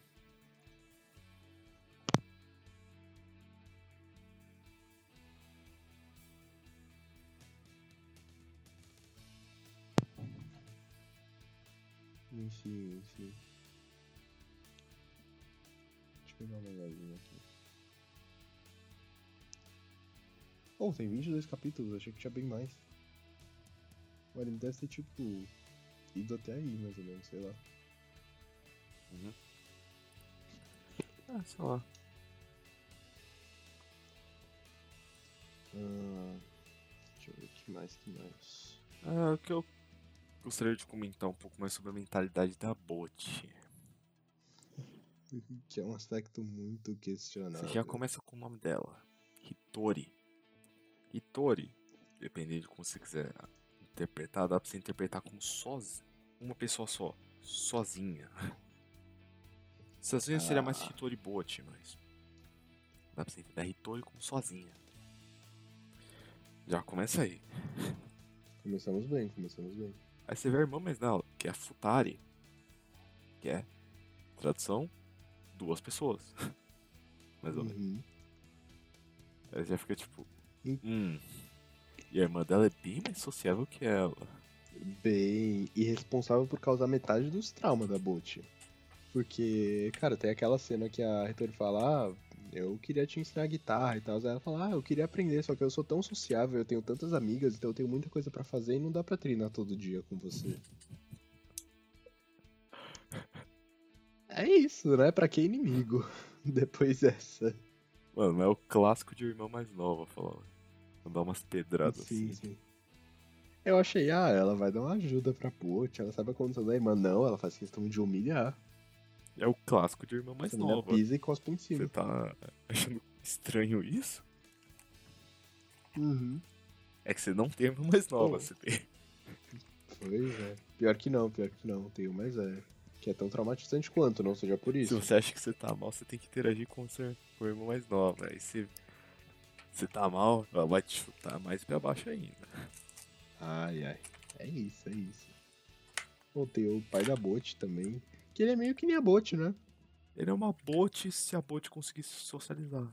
Sim, sim. Deixa eu pegar uma olhadinha aqui. Oh, tem 22 capítulos, achei que tinha bem mais. O anime deve ter tipo. ido até aí, mais ou menos, sei lá. Uhum. Ah, sei lá. Ah, deixa eu ver o que mais, que mais. Ah, o que eu gostaria de comentar um pouco mais sobre a mentalidade da bot. Que é um aspecto muito questionável. Você já começa com o nome dela. Hitori. Hitori, dependendo de como você quiser interpretar, dá pra você interpretar como sozinha. Uma pessoa só. Sozinha. Sozinha ah. seria mais ah. Hitori Bot, mas. Dá pra você interpretar Hitori como sozinha. Já começa aí. Começamos bem, começamos bem. Aí você vê a irmã mais nela, que é a Futari. Que é, tradução, duas pessoas. mais ou menos. Uhum. Aí já fica tipo, hum. E a irmã dela é bem mais sociável que ela. Bem, e responsável por causar metade dos traumas da Boot. Porque, cara, tem aquela cena que a Ritori fala, ah, eu queria te ensinar guitarra e tal. Ela fala, ah, eu queria aprender, só que eu sou tão sociável, eu tenho tantas amigas, então eu tenho muita coisa para fazer e não dá pra treinar todo dia com você. É isso, né? Pra que inimigo? Depois dessa. Mano, é o clássico de irmã mais nova falando. Dar umas pedradas sim, assim. Sim. Eu achei, ah, ela vai dar uma ajuda pra Pote, ela sabe a condição da irmã. Não, ela faz questão de humilhar. É o clássico de irmã mais Essa nova. pisa e cospe em cima. Você tá achando estranho isso? Uhum. É que você não tem irmã mais nova, oh. você tem. Pois é. Pior que não, pior que não. Tenho mais é. Que é tão traumatizante quanto, não seja por isso. Se você acha que você tá mal, você tem que interagir com o seu irmão mais nova. Aí você, você tá mal, ela vai te chutar mais pra baixo ainda. Ai, ai. É isso, é isso. Bom, tem o pai da Bote também. Que ele é meio que nem a Bote, né? Ele é uma Bote se a Bote conseguisse socializar.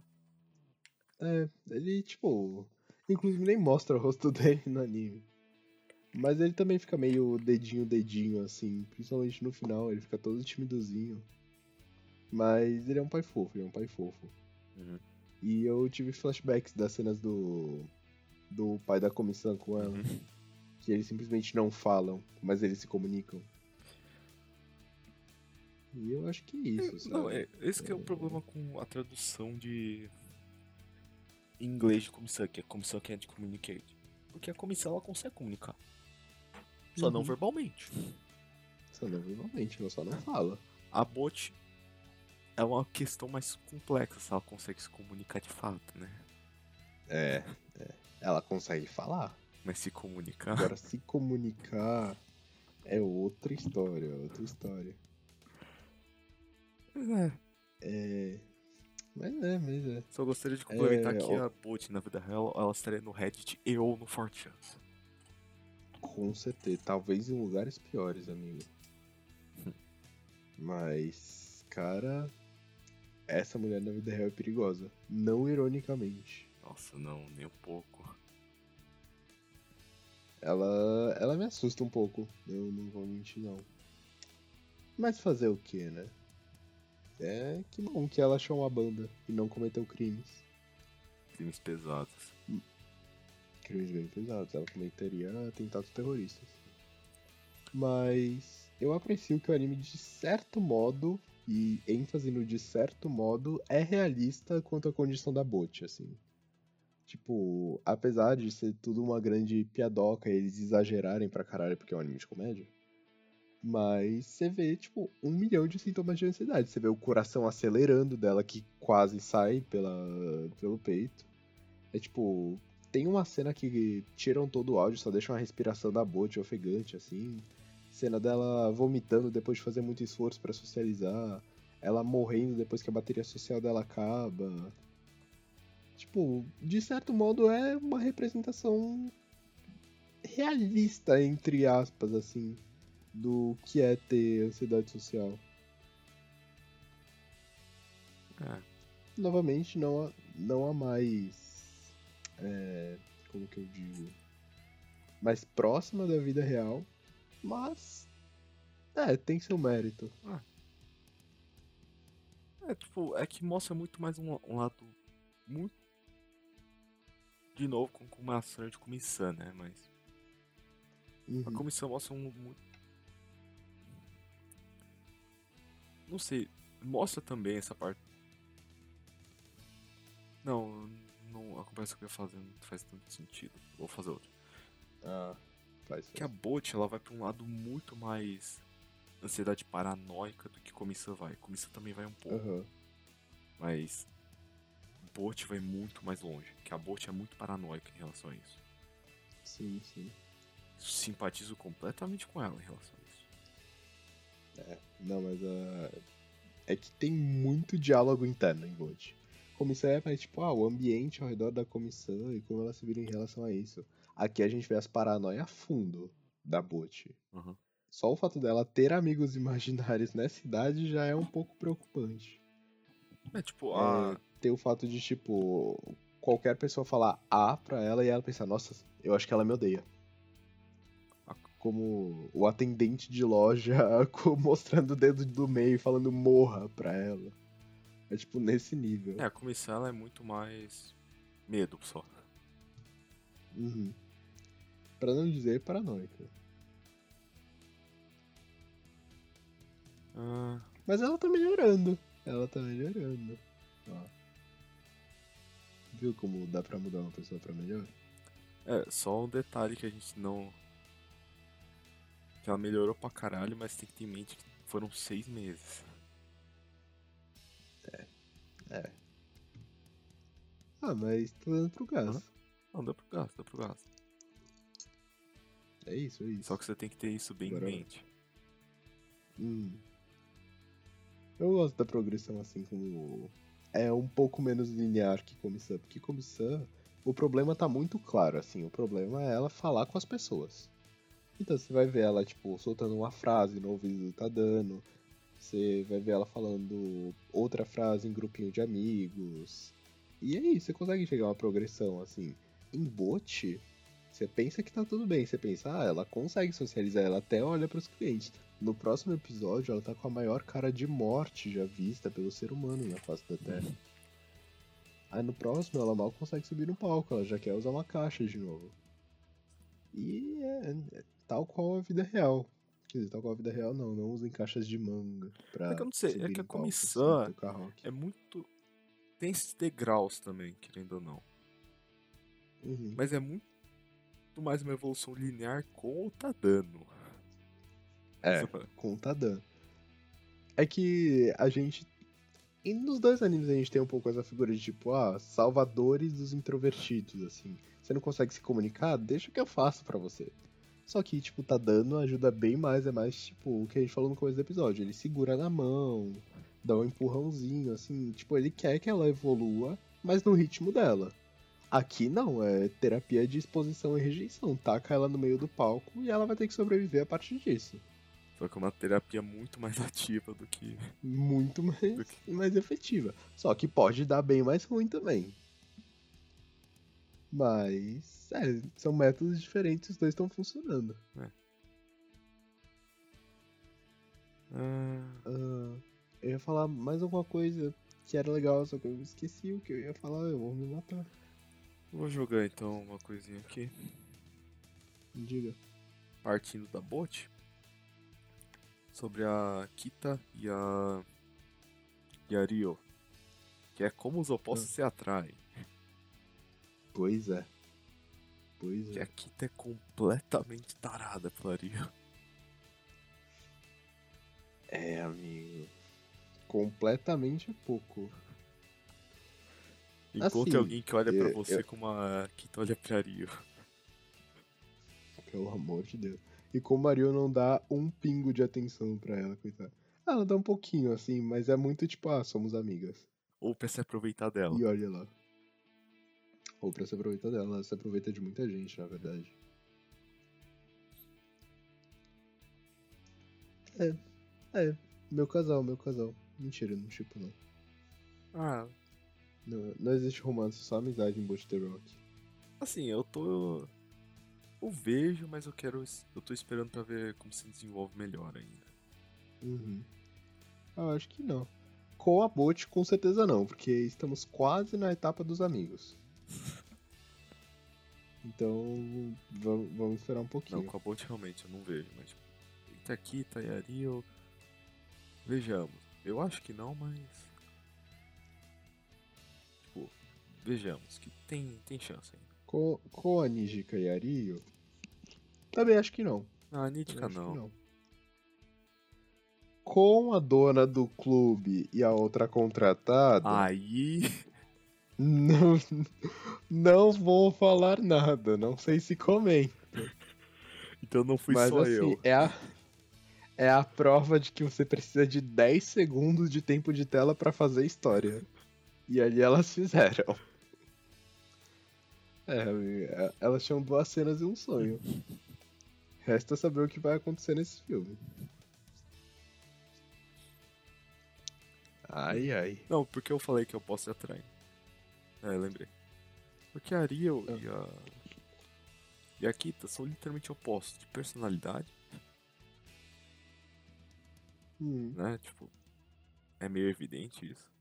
É, ele, tipo. Inclusive nem mostra o rosto dele no anime. Mas ele também fica meio dedinho, dedinho, assim. Principalmente no final, ele fica todo timidozinho. Mas ele é um pai fofo, ele é um pai fofo. Uhum. E eu tive flashbacks das cenas do. do pai da comissão com ela. Uhum. Que eles simplesmente não falam, mas eles se comunicam. E eu acho que é isso, sabe? Não, é, esse que é o problema com a tradução de inglês de comissão, que é comissão can't communicate. Porque a comissão ela consegue comunicar. Só uhum. não verbalmente. Só não verbalmente, ela só não fala. A bot é uma questão mais complexa se ela consegue se comunicar de fato, né? É, é. ela consegue falar. Mas se comunicar. Agora, se comunicar é outra história, outra história. É. É. Mas é, mas é. Só gostaria de complementar é, que ó... a bot na vida real ela estaria no Reddit e ou no Fortchance. Com certeza. Talvez em lugares piores, amigo. Mas, cara, essa mulher na vida real é perigosa. Não ironicamente. Nossa, não, nem um pouco. Ela, ela me assusta um pouco. Eu não vou mentir, não. Mas fazer o que, né? É que bom que ela achou uma banda e não cometeu crimes. Crimes pesados crimes bem pesados. Ela cometeria atentados terroristas. Mas eu aprecio que o anime, de certo modo, e ênfase no de certo modo, é realista quanto à condição da Bote, assim. Tipo, apesar de ser tudo uma grande piadoca e eles exagerarem pra caralho porque é um anime de comédia. Mas você vê, tipo, um milhão de sintomas de ansiedade. Você vê o coração acelerando dela, que quase sai pela, pelo peito. É tipo, tem uma cena que tiram todo o áudio, só deixam a respiração da Bote ofegante, assim. Cena dela vomitando depois de fazer muito esforço para socializar. Ela morrendo depois que a bateria social dela acaba. Tipo, de certo modo é uma representação realista, entre aspas, assim, do que é ter ansiedade social. É. Novamente, não há, não há mais é, como que eu digo, mais próxima da vida real, mas é, tem seu mérito. Ah. É, tipo, é que mostra muito mais um, um lado muito de novo com, com uma ação de comissão, né, mas uhum. a comissão mostra um muito não sei, mostra também essa parte não, não, a comparação que eu ia fazer não faz tanto sentido. Vou fazer outra. Ah, faz. Que a Bot ela vai para um lado muito mais ansiedade paranoica do que Comissão vai. Comissão também vai um pouco. Uhum. Mas Bot vai muito mais longe. Que a Bot é muito paranoica em relação a isso. Sim, sim. Simpatizo completamente com ela em relação a isso. É, não, mas uh, é que tem muito diálogo interno em Bot comissão é mais tipo, ah, o ambiente ao redor da comissão e como ela se vira em relação a isso. Aqui a gente vê as paranoias a fundo da Bot. Uhum. Só o fato dela ter amigos imaginários nessa idade já é um pouco preocupante. É tipo, a... É, ter o fato de, tipo, qualquer pessoa falar A pra ela e ela pensar, nossa, eu acho que ela me odeia. Como o atendente de loja mostrando o dedo do meio e falando morra pra ela. É tipo nesse nível. É, a comissão ela é muito mais medo só. Uhum. Pra não dizer paranoica. Ah. Mas ela tá melhorando. Ela tá melhorando. Ó. Viu como dá pra mudar uma pessoa pra melhor? É, só um detalhe que a gente não. Que ela melhorou pra caralho, mas tem que ter em mente que foram seis meses. É. É. Ah, mas tá dando pro gás. Não, dá pro gás, dá pro gás. É isso, é isso. Só que você tem que ter isso bem Agora... em mente. Hum. Eu gosto da progressão assim como. É um pouco menos linear que comissão. Porque comissão, o problema tá muito claro, assim. O problema é ela falar com as pessoas. Então você vai ver ela, tipo, soltando uma frase no ouvido do Tadano. Você vai ver ela falando outra frase em grupinho de amigos. E aí, você consegue chegar a uma progressão, assim. Em bot, você pensa que tá tudo bem. Você pensa, ah, ela consegue socializar, ela até olha para os clientes. No próximo episódio, ela tá com a maior cara de morte já vista pelo ser humano na face da Terra. Aí no próximo, ela mal consegue subir no palco, ela já quer usar uma caixa de novo. E é, é tal qual a vida real. Quer dizer, tal qual a vida real não, não usem caixas de manga pra. É que eu não sei, é que a comissão é muito. Tem esses degraus também, querendo ou não. Uhum. Mas é muito mais uma evolução linear com o Tadano. É, com o Tadano. É que a gente. E nos dois animes a gente tem um pouco essa figura de tipo, ah, salvadores dos introvertidos, assim. Você não consegue se comunicar? Deixa que eu faço para você. Só que, tipo, tá dando ajuda bem mais, é mais, tipo, o que a gente falou no começo do episódio. Ele segura na mão, dá um empurrãozinho, assim. Tipo, ele quer que ela evolua, mas no ritmo dela. Aqui não, é terapia de exposição e rejeição. Taca ela no meio do palco e ela vai ter que sobreviver a partir disso. Só que é uma terapia muito mais ativa do que. Muito mais, que... mais efetiva. Só que pode dar bem mais ruim também. Mas, é, são métodos diferentes, os dois estão funcionando. É. Uh, eu ia falar mais alguma coisa que era legal, só que eu esqueci o que eu ia falar, eu vou me matar. Vou jogar então uma coisinha aqui. Diga. Partindo da bot. Sobre a Kita e a. E a Rio. Que é como os opostos ah. se atraem. Pois é. Pois que é. a Kita é completamente tarada pela Rio. É, amigo. Completamente pouco. Encontre assim, alguém que olha eu, pra você eu... como a Kita olha pra Rio. Pelo amor de Deus. E como Mario não dá um pingo de atenção pra ela, coitada. Ah, ela dá um pouquinho, assim, mas é muito tipo, ah, somos amigas. Ou pra se aproveitar dela. E olha lá. Ou pra se aproveitar dela, ela se aproveita de muita gente, na verdade. É, é, meu casal, meu casal. Mentira, não tipo não. Ah. Não, não existe romance, só amizade em Buster Rock. Assim, eu tô. Eu vejo, mas eu quero. Eu tô esperando pra ver como se desenvolve melhor ainda. Uhum. Eu acho que não. Com a Bot, com certeza não, porque estamos quase na etapa dos amigos. Então, vamos, esperar um pouquinho. Não, com a Bolt realmente eu não vejo, mas tipo, aqui, tá aí, eu... Vejamos. Eu acho que não, mas... vejamos, que tem, tem chance ainda. Com, com a Nijika e Ario, também acho que não. Ah, a Nijika não. não. Com a dona do clube e a outra contratada... Aí... Não, não vou falar nada, não sei se comenta. Então não fui Mas, só assim, eu. É a, é a prova de que você precisa de 10 segundos de tempo de tela para fazer história. E ali elas fizeram. É, elas tinham duas cenas e um sonho. Resta saber o que vai acontecer nesse filme. Ai, ai. Não, porque eu falei que eu posso ir atrás. É, lembrei. Porque a Ariel ah. e a. E a Kita são literalmente opostos de personalidade. Hum. Né? Tipo, é meio evidente isso.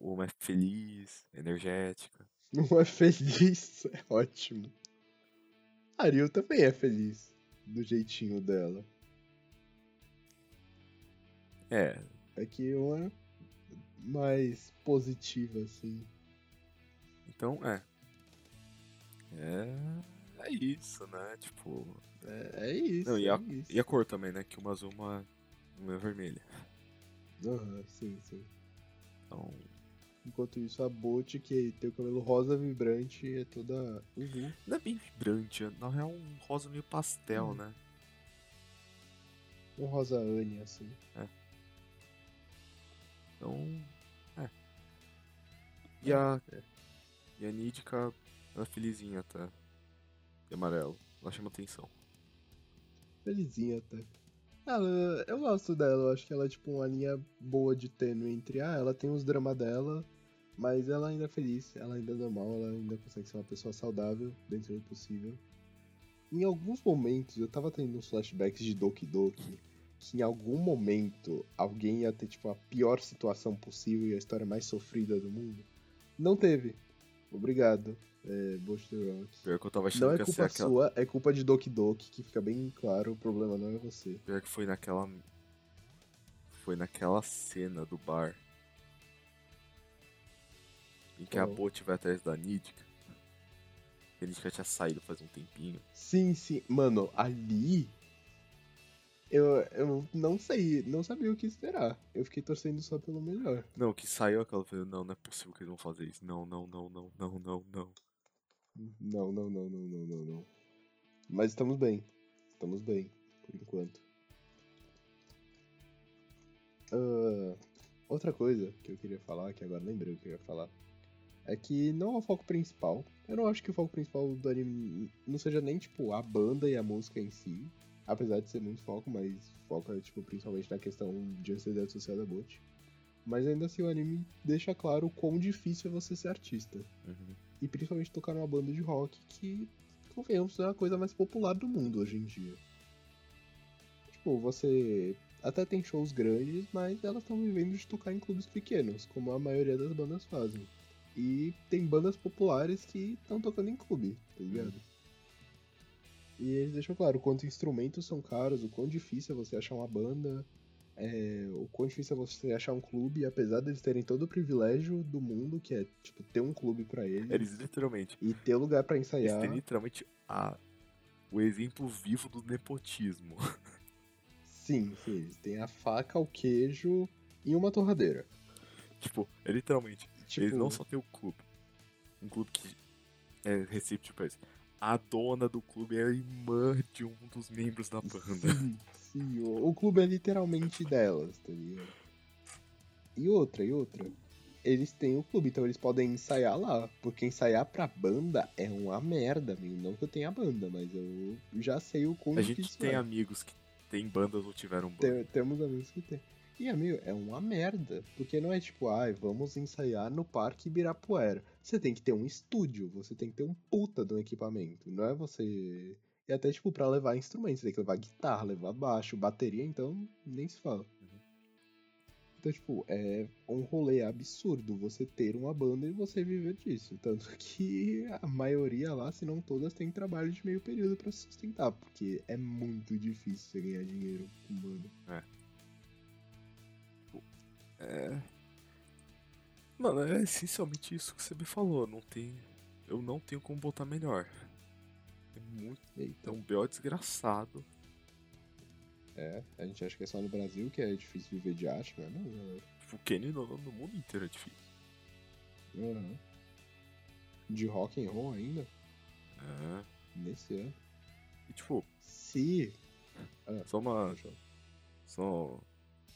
Uma é feliz, energética. Uma é feliz, é ótimo. A Ariel também é feliz, do jeitinho dela. É. É que uma é mais positiva, assim. Então, é. É. É isso, né? Tipo. É, é isso. Não, e, é a, isso. e a cor também, né? Que uma azul, uma, uma é vermelha. Aham, sim, sim. Então. Enquanto isso, a Bote, que tem o cabelo rosa vibrante, é toda. Uhum. Não é bem vibrante, na real é um rosa meio pastel, Hum. né? Um rosa Anne, assim. Então. É. E a. É. E a Nidica, ela é felizinha até. De amarelo. Ela chama atenção. Felizinha até. Ela, eu gosto dela, eu acho que ela é tipo uma linha boa de tênue entre. Ah, ela tem os dramas dela, mas ela ainda é feliz, ela ainda é normal, ela ainda consegue ser uma pessoa saudável dentro do possível. Em alguns momentos, eu tava tendo uns flashbacks de Doki Doki, que em algum momento alguém ia ter tipo a pior situação possível e a história mais sofrida do mundo. Não teve. Obrigado, é, Rock. Pior que eu tava Não achando é que ser culpa aquela. sua, é culpa de Doki Doki, que fica bem claro, o problema não é você. Pior que foi naquela. Foi naquela cena do bar. Que a Qual? Bote vai atrás da Nidica. Que a Nidica tinha saído faz um tempinho. Sim, sim. Mano, ali. Eu, eu não sei, não sabia o que esperar. Eu fiquei torcendo só pelo melhor. Não, que saiu aquela. falei, Não, não é possível que eles vão fazer isso. Não, não, não, não, não, não, não. Não, não, não, não, não, não, não. Mas estamos bem. Estamos bem, por enquanto. Ah, outra coisa que eu queria falar, que agora lembrei o que eu ia falar, é que não é o foco principal. Eu não acho que o foco principal do anime não seja nem, tipo, a banda e a música em si. Apesar de ser muito foco, mas foco é, tipo, principalmente na questão de ansiedade social da Bot. Mas ainda assim o anime deixa claro o quão difícil é você ser artista. Uhum. E principalmente tocar numa banda de rock que, convenhamos, é a coisa mais popular do mundo hoje em dia. Tipo, você até tem shows grandes, mas elas estão vivendo de tocar em clubes pequenos, como a maioria das bandas fazem. E tem bandas populares que estão tocando em clube, tá ligado? E eles deixam claro o quanto instrumentos são caros, o quão difícil é você achar uma banda, é, o quão difícil é você achar um clube, apesar deles terem todo o privilégio do mundo, que é, tipo, ter um clube pra eles. Eles literalmente. E ter lugar pra Eles ensaiar. têm literalmente a, o exemplo vivo do nepotismo. Sim, sim, eles têm a faca, o queijo e uma torradeira. tipo, é literalmente. Tipo, Eles não só têm o clube. Um clube que é receptivo pra isso. A dona do clube é a irmã de um dos membros da banda. Sim, sim, o, o clube é literalmente delas, tá ligado? E outra, e outra. Eles têm o clube, então eles podem ensaiar lá. Porque ensaiar pra banda é uma merda, amigo. Não que eu tenha banda, mas eu já sei o quão A gente tem é. amigos que têm bandas ou tiveram bandas. Tem- temos amigos que tem. E, amigo, é uma merda. Porque não é tipo, ai, vamos ensaiar no Parque Ibirapuera. Você tem que ter um estúdio, você tem que ter um puta de um equipamento. Não é você. E até, tipo, pra levar instrumentos, você tem que levar guitarra, levar baixo, bateria, então nem se fala. Então, tipo, é um rolê absurdo você ter uma banda e você viver disso. Tanto que a maioria lá, se não todas, tem trabalho de meio período pra se sustentar. Porque é muito difícil você ganhar dinheiro com banda. É. Mano, é essencialmente isso que você me falou. Não tem. Eu não tenho como botar melhor. É muito. É Eita. um B.O. desgraçado. É, a gente acha que é só no Brasil que é difícil viver de arte, mas não, não. Tipo, o Kenny no, no mundo inteiro é difícil. Uhum. De rock and roll ainda? É. Nesse ano. E tipo, Se. Ah, só uma. Só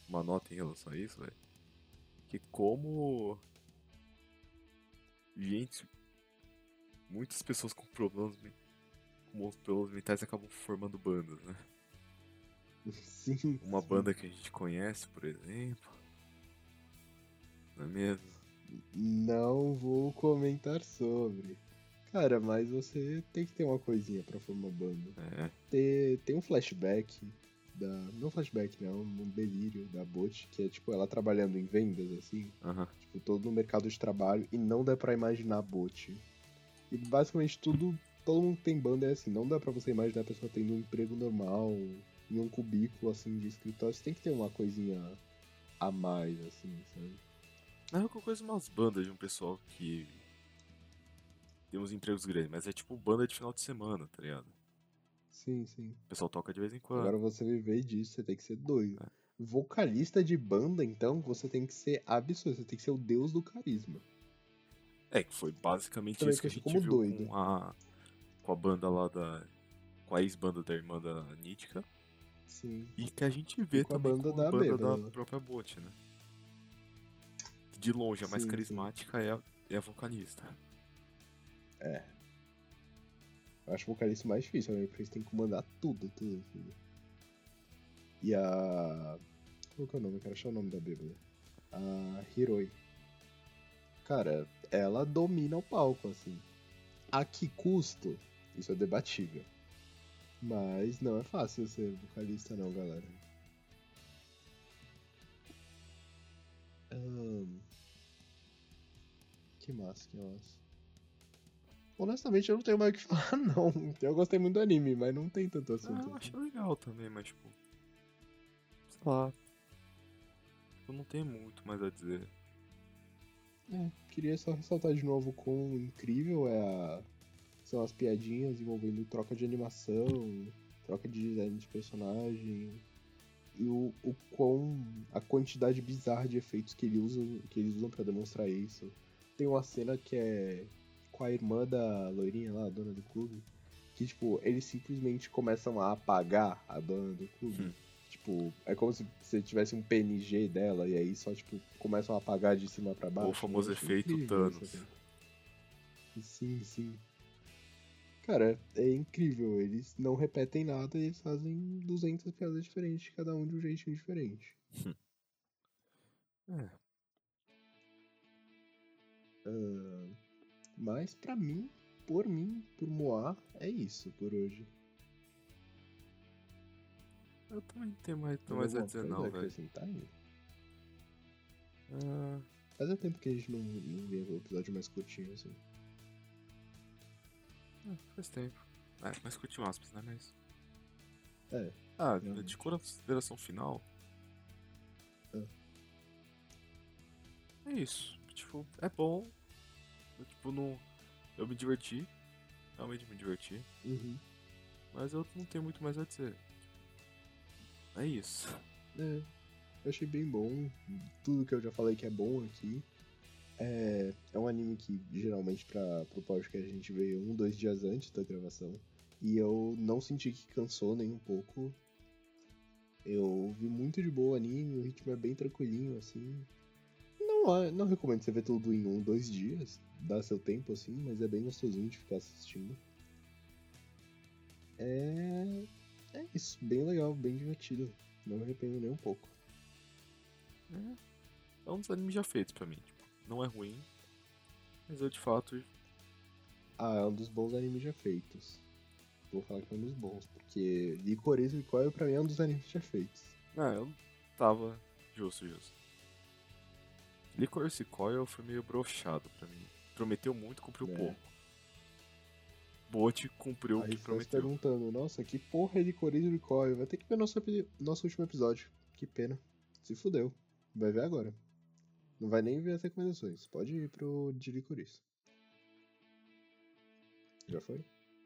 uma nota em relação a isso, velho. Que como. Gente. Muitas pessoas com problemas, com problemas mentais acabam formando bandas, né? Sim. Uma sim. banda que a gente conhece, por exemplo. Não é mesmo? Não vou comentar sobre. Cara, mas você tem que ter uma coisinha pra formar banda. É. Ter, tem um flashback da. Não flashback, né? Um delírio da Bot, que é tipo ela trabalhando em vendas, assim. Uhum. Tipo, todo no mercado de trabalho e não dá para imaginar a Bot. E basicamente tudo. Todo mundo que tem banda é assim, não dá para você imaginar a pessoa tendo um emprego normal, em um cubículo assim de escritório. Você tem que ter uma coisinha a mais, assim, sabe? É uma coisa umas bandas de um pessoal que tem uns empregos grandes, mas é tipo banda de final de semana, tá ligado? Sim, sim. O pessoal toca de vez em quando. Agora você viver disso, você tem que ser doido. É. Vocalista de banda, então, você tem que ser absurdo, você tem que ser o deus do carisma. É, que foi basicamente Também isso que a gente como viu doido. com a, com a banda lá da... com a ex-banda da irmã da Nítica. Sim. E que a gente vê e com também a banda, com a da, banda da né? própria Bot, né? De longe, a mais sim, carismática sim. É, a, é a vocalista. É. Eu acho o vocalista mais difícil, né? Porque eles têm que comandar tudo, tudo, tudo. E a. Qual que é o nome? Eu quero achar o nome da bêbada. A Hiroi. Cara, ela domina o palco, assim. A que custo? Isso é debatível. Mas não é fácil ser vocalista, não, galera. Um... Que massa, que massa. Honestamente, eu não tenho mais o que falar, não. Eu gostei muito do anime, mas não tem tanto assunto. Ah, eu achei legal também, mas tipo. Sei lá. Eu não tenho muito mais a dizer. É, queria só ressaltar de novo quão incrível é a... são as piadinhas envolvendo troca de animação, troca de design de personagem e o, o quão a quantidade bizarra de efeitos que, ele usa, que eles usam para demonstrar isso. Tem uma cena que é com a irmã da loirinha lá, a dona do clube, que, tipo, eles simplesmente começam a apagar a dona do clube. Hum. Tipo, é como se você tivesse um PNG dela e aí só, tipo, começam a apagar de cima para baixo. O famoso efeito Thanos. Assim. Sim, sim. Cara, é incrível. Eles não repetem nada e eles fazem 200 piadas diferentes, cada um de um jeitinho diferente. Hum. É. Uh, mas para mim, por mim, por Moá, é isso por hoje. Eu também tenho mais, tenho mais a dizer não, velho. Uh... Fazia tempo que a gente não, não via um episódio mais curtinho assim. É, faz tempo. É, mais curtinho aspas, né? Mas. É. Ah, realmente. de consideração final. É. é isso. Tipo, é bom, tipo, não. Eu me diverti. Realmente me diverti. Uhum. Mas eu não tenho muito mais a dizer. É isso. É. Eu achei bem bom. Tudo que eu já falei que é bom aqui. É, é um anime que geralmente para pro podcast a gente veio um, dois dias antes da gravação. E eu não senti que cansou nem um pouco. Eu vi muito de boa o anime, o ritmo é bem tranquilinho, assim. Não, não recomendo você ver tudo em um, dois dias. Dá seu tempo assim, mas é bem gostosinho de ficar assistindo. É. É isso, bem legal, bem divertido. Não me arrependo nem um pouco. É, é um dos animes já feitos pra mim. Tipo, não é ruim, mas eu de fato. Ah, é um dos bons animes já feitos. Vou falar que é um dos bons, porque Licorice Recoil pra mim é um dos animes já feitos. Ah, eu tava justo, justo. Licorice Coil foi meio brochado pra mim. Prometeu muito, cumpriu é. pouco. Bot cumpriu o que prometeu. perguntando, nossa, que porra é Licorice Recoil? Vai ter que ver nosso, nosso último episódio. Que pena. Se fudeu. Vai ver agora. Não vai nem ver as recomendações. Pode ir pro de Licorice. Já foi?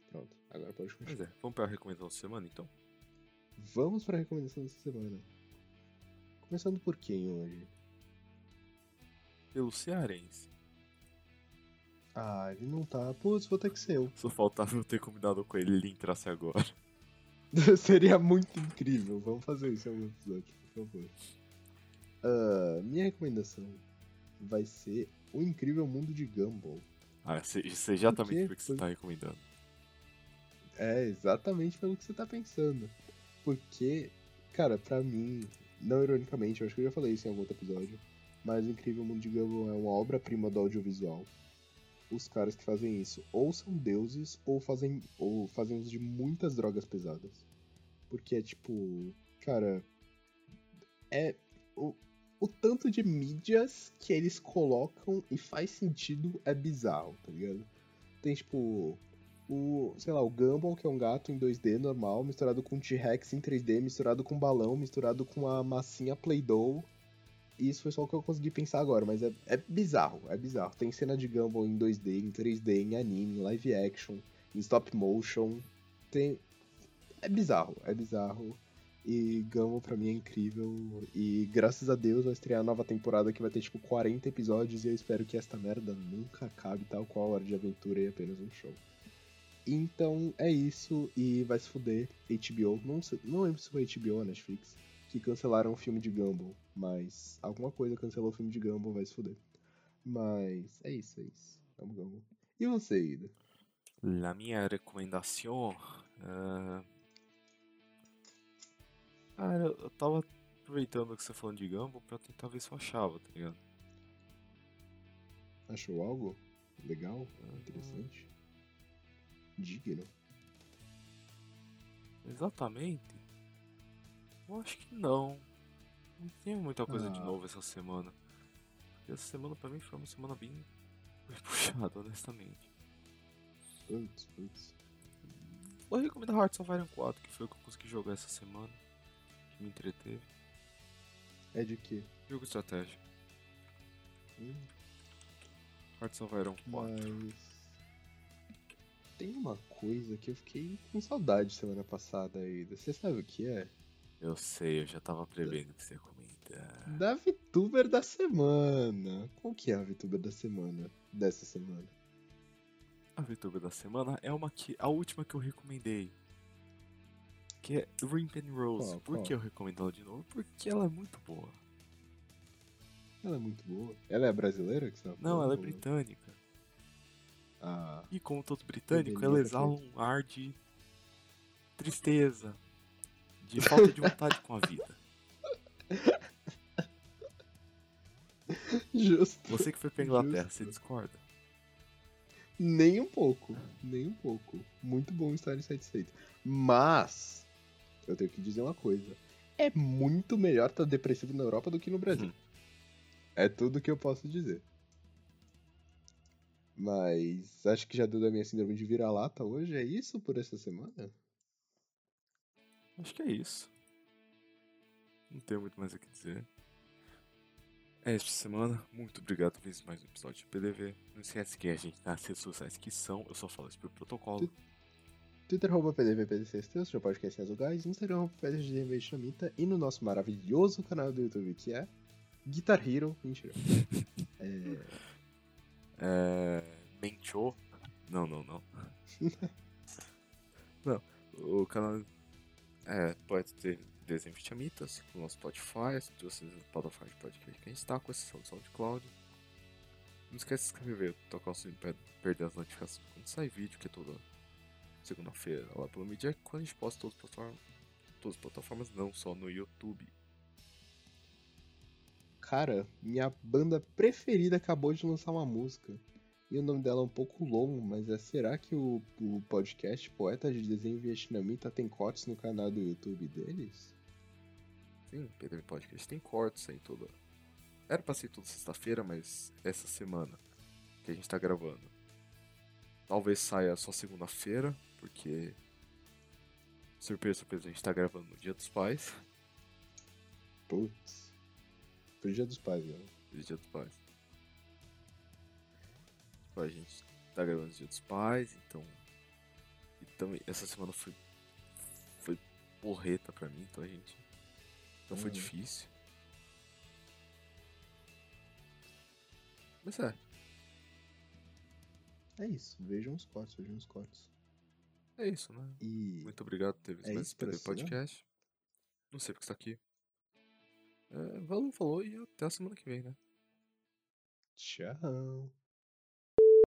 Pronto. Agora pode continuar. Pois é. Vamos pra recomendação da semana, então? Vamos pra recomendação dessa semana. Começando por quem hoje? Pelo Cearense. Ah, ele não tá. Putz, vou ter que ser eu. Só faltava eu ter combinado com ele e ele entrasse agora. Seria muito incrível. Vamos fazer isso em algum episódio, por favor. Uh, minha recomendação vai ser O Incrível Mundo de Gumball. Ah, sei exatamente pelo que você tá recomendando. É, exatamente pelo que você tá pensando. Porque, cara, pra mim, não ironicamente, eu acho que eu já falei isso em algum outro episódio mas o Incrível Mundo de Gumball é uma obra-prima do audiovisual. Os caras que fazem isso ou são deuses ou fazem, ou fazem uso de muitas drogas pesadas. Porque é tipo. Cara, é. O, o tanto de mídias que eles colocam e faz sentido é bizarro, tá ligado? Tem tipo. O, sei lá, o Gumball, que é um gato em 2D normal, misturado com T-Rex em 3D, misturado com balão, misturado com a massinha Play-Doh. Isso foi só o que eu consegui pensar agora, mas é, é bizarro, é bizarro. Tem cena de Gumball em 2D, em 3D, em anime, em live action, em stop motion. Tem. É bizarro, é bizarro. E Gumball pra mim é incrível. E graças a Deus vai estrear a nova temporada que vai ter tipo 40 episódios. E eu espero que esta merda nunca acabe, tal qual Hora de Aventura e apenas um show. Então é isso. E vai se fuder. HBO. Não, sei, não lembro se foi HBO ou Netflix. Que cancelaram o filme de Gumball. Mas alguma coisa cancelou o filme de Gumball, vai se fuder. Mas é isso, é isso. Vamos, Gumball. E você, Ida? La minha recomendação. Uh Cara, eu tava aproveitando que você tá falando de Gumball pra tentar ver se eu achava, tá ligado? Achou algo legal, interessante? Digno? Exatamente. Eu acho que não. Não tem muita coisa ah. de novo essa semana. Porque essa semana pra mim foi uma semana bem puxada, honestamente. Putz, putz. Vou recomendar Hearts of Iron 4, que foi o que eu consegui jogar essa semana me entreteve. É de quê? Jogo estratégia. Hum. Hearts of Iron 4. Mas... Tem uma coisa que eu fiquei com saudade semana passada ainda. Você sabe o que é? Eu sei, eu já tava prevendo que você ia comentar. Da VTuber da semana. Qual que é a VTuber da semana? Dessa semana? A VTuber da semana é uma que. a última que eu recomendei que é Rimpen Rose. Qual, Por qual? que eu recomendo ela de novo? Porque ela é muito boa. Ela é muito boa. Ela é brasileira? Que você tá Não, ela é britânica. Ah. E como todo britânico, ela exala um ar de tristeza, de falta de vontade com a vida. Justo. Você que foi pra Inglaterra, Justo. você discorda? Nem um pouco, nem um pouco. Muito bom estar insatisfeito. Mas eu tenho que dizer uma coisa. É muito melhor estar depressivo na Europa do que no Brasil. Hum. É tudo que eu posso dizer. Mas acho que já deu da minha síndrome de vira-lata hoje. É isso por essa semana? Acho que é isso. Não tenho muito mais o que dizer. É isso por semana. Muito obrigado por mais um episódio de PDV. Não esquece que a gente tá nas redes sociais que são. Eu só falo isso por protocolo. Twitter, arroba PDVPDC, seu podcast Azul Instagram, arroba PDGDV Chamita e no nosso maravilhoso canal do YouTube que é Guitar Hero. Mentira. é... é... Menchou? Não, não, não. não, o canal é, pode ter desenho Chamitas com o Spotify, as duas plataformas de podcast que a gente está, com exceção do SoundCloud. Não esquece de se inscrever, tocar o sininho para perder as notificações quando sair vídeo, que é toda segunda-feira lá pelo Media, quando a gente posta todas as plataformas, todas as plataformas, não só no YouTube. Cara, minha banda preferida acabou de lançar uma música. E o nome dela é um pouco longo, mas é será que o, o podcast Poeta de Desenho Vietnamita tem cortes no canal do YouTube deles? Sim, Pedro Podcast tem cortes aí toda. Era pra ser toda sexta-feira, mas essa semana que a gente tá gravando. Talvez saia só segunda-feira, porque. Surpresa, surpresa, a gente tá gravando no Dia dos Pais. Putz. Foi Dia dos Pais, né? Foi Dia dos Pais. A gente tá gravando no Dia dos Pais, então. E também, essa semana foi. Foi porreta pra mim, então a gente. Então foi uhum. difícil. Mas é. É isso, vejam os cortes, vejam os cortes. É isso, né? E... Muito obrigado por ter visto é mais esse podcast. Não sei porque está aqui. É, valeu, falou e até a semana que vem, né? Tchau.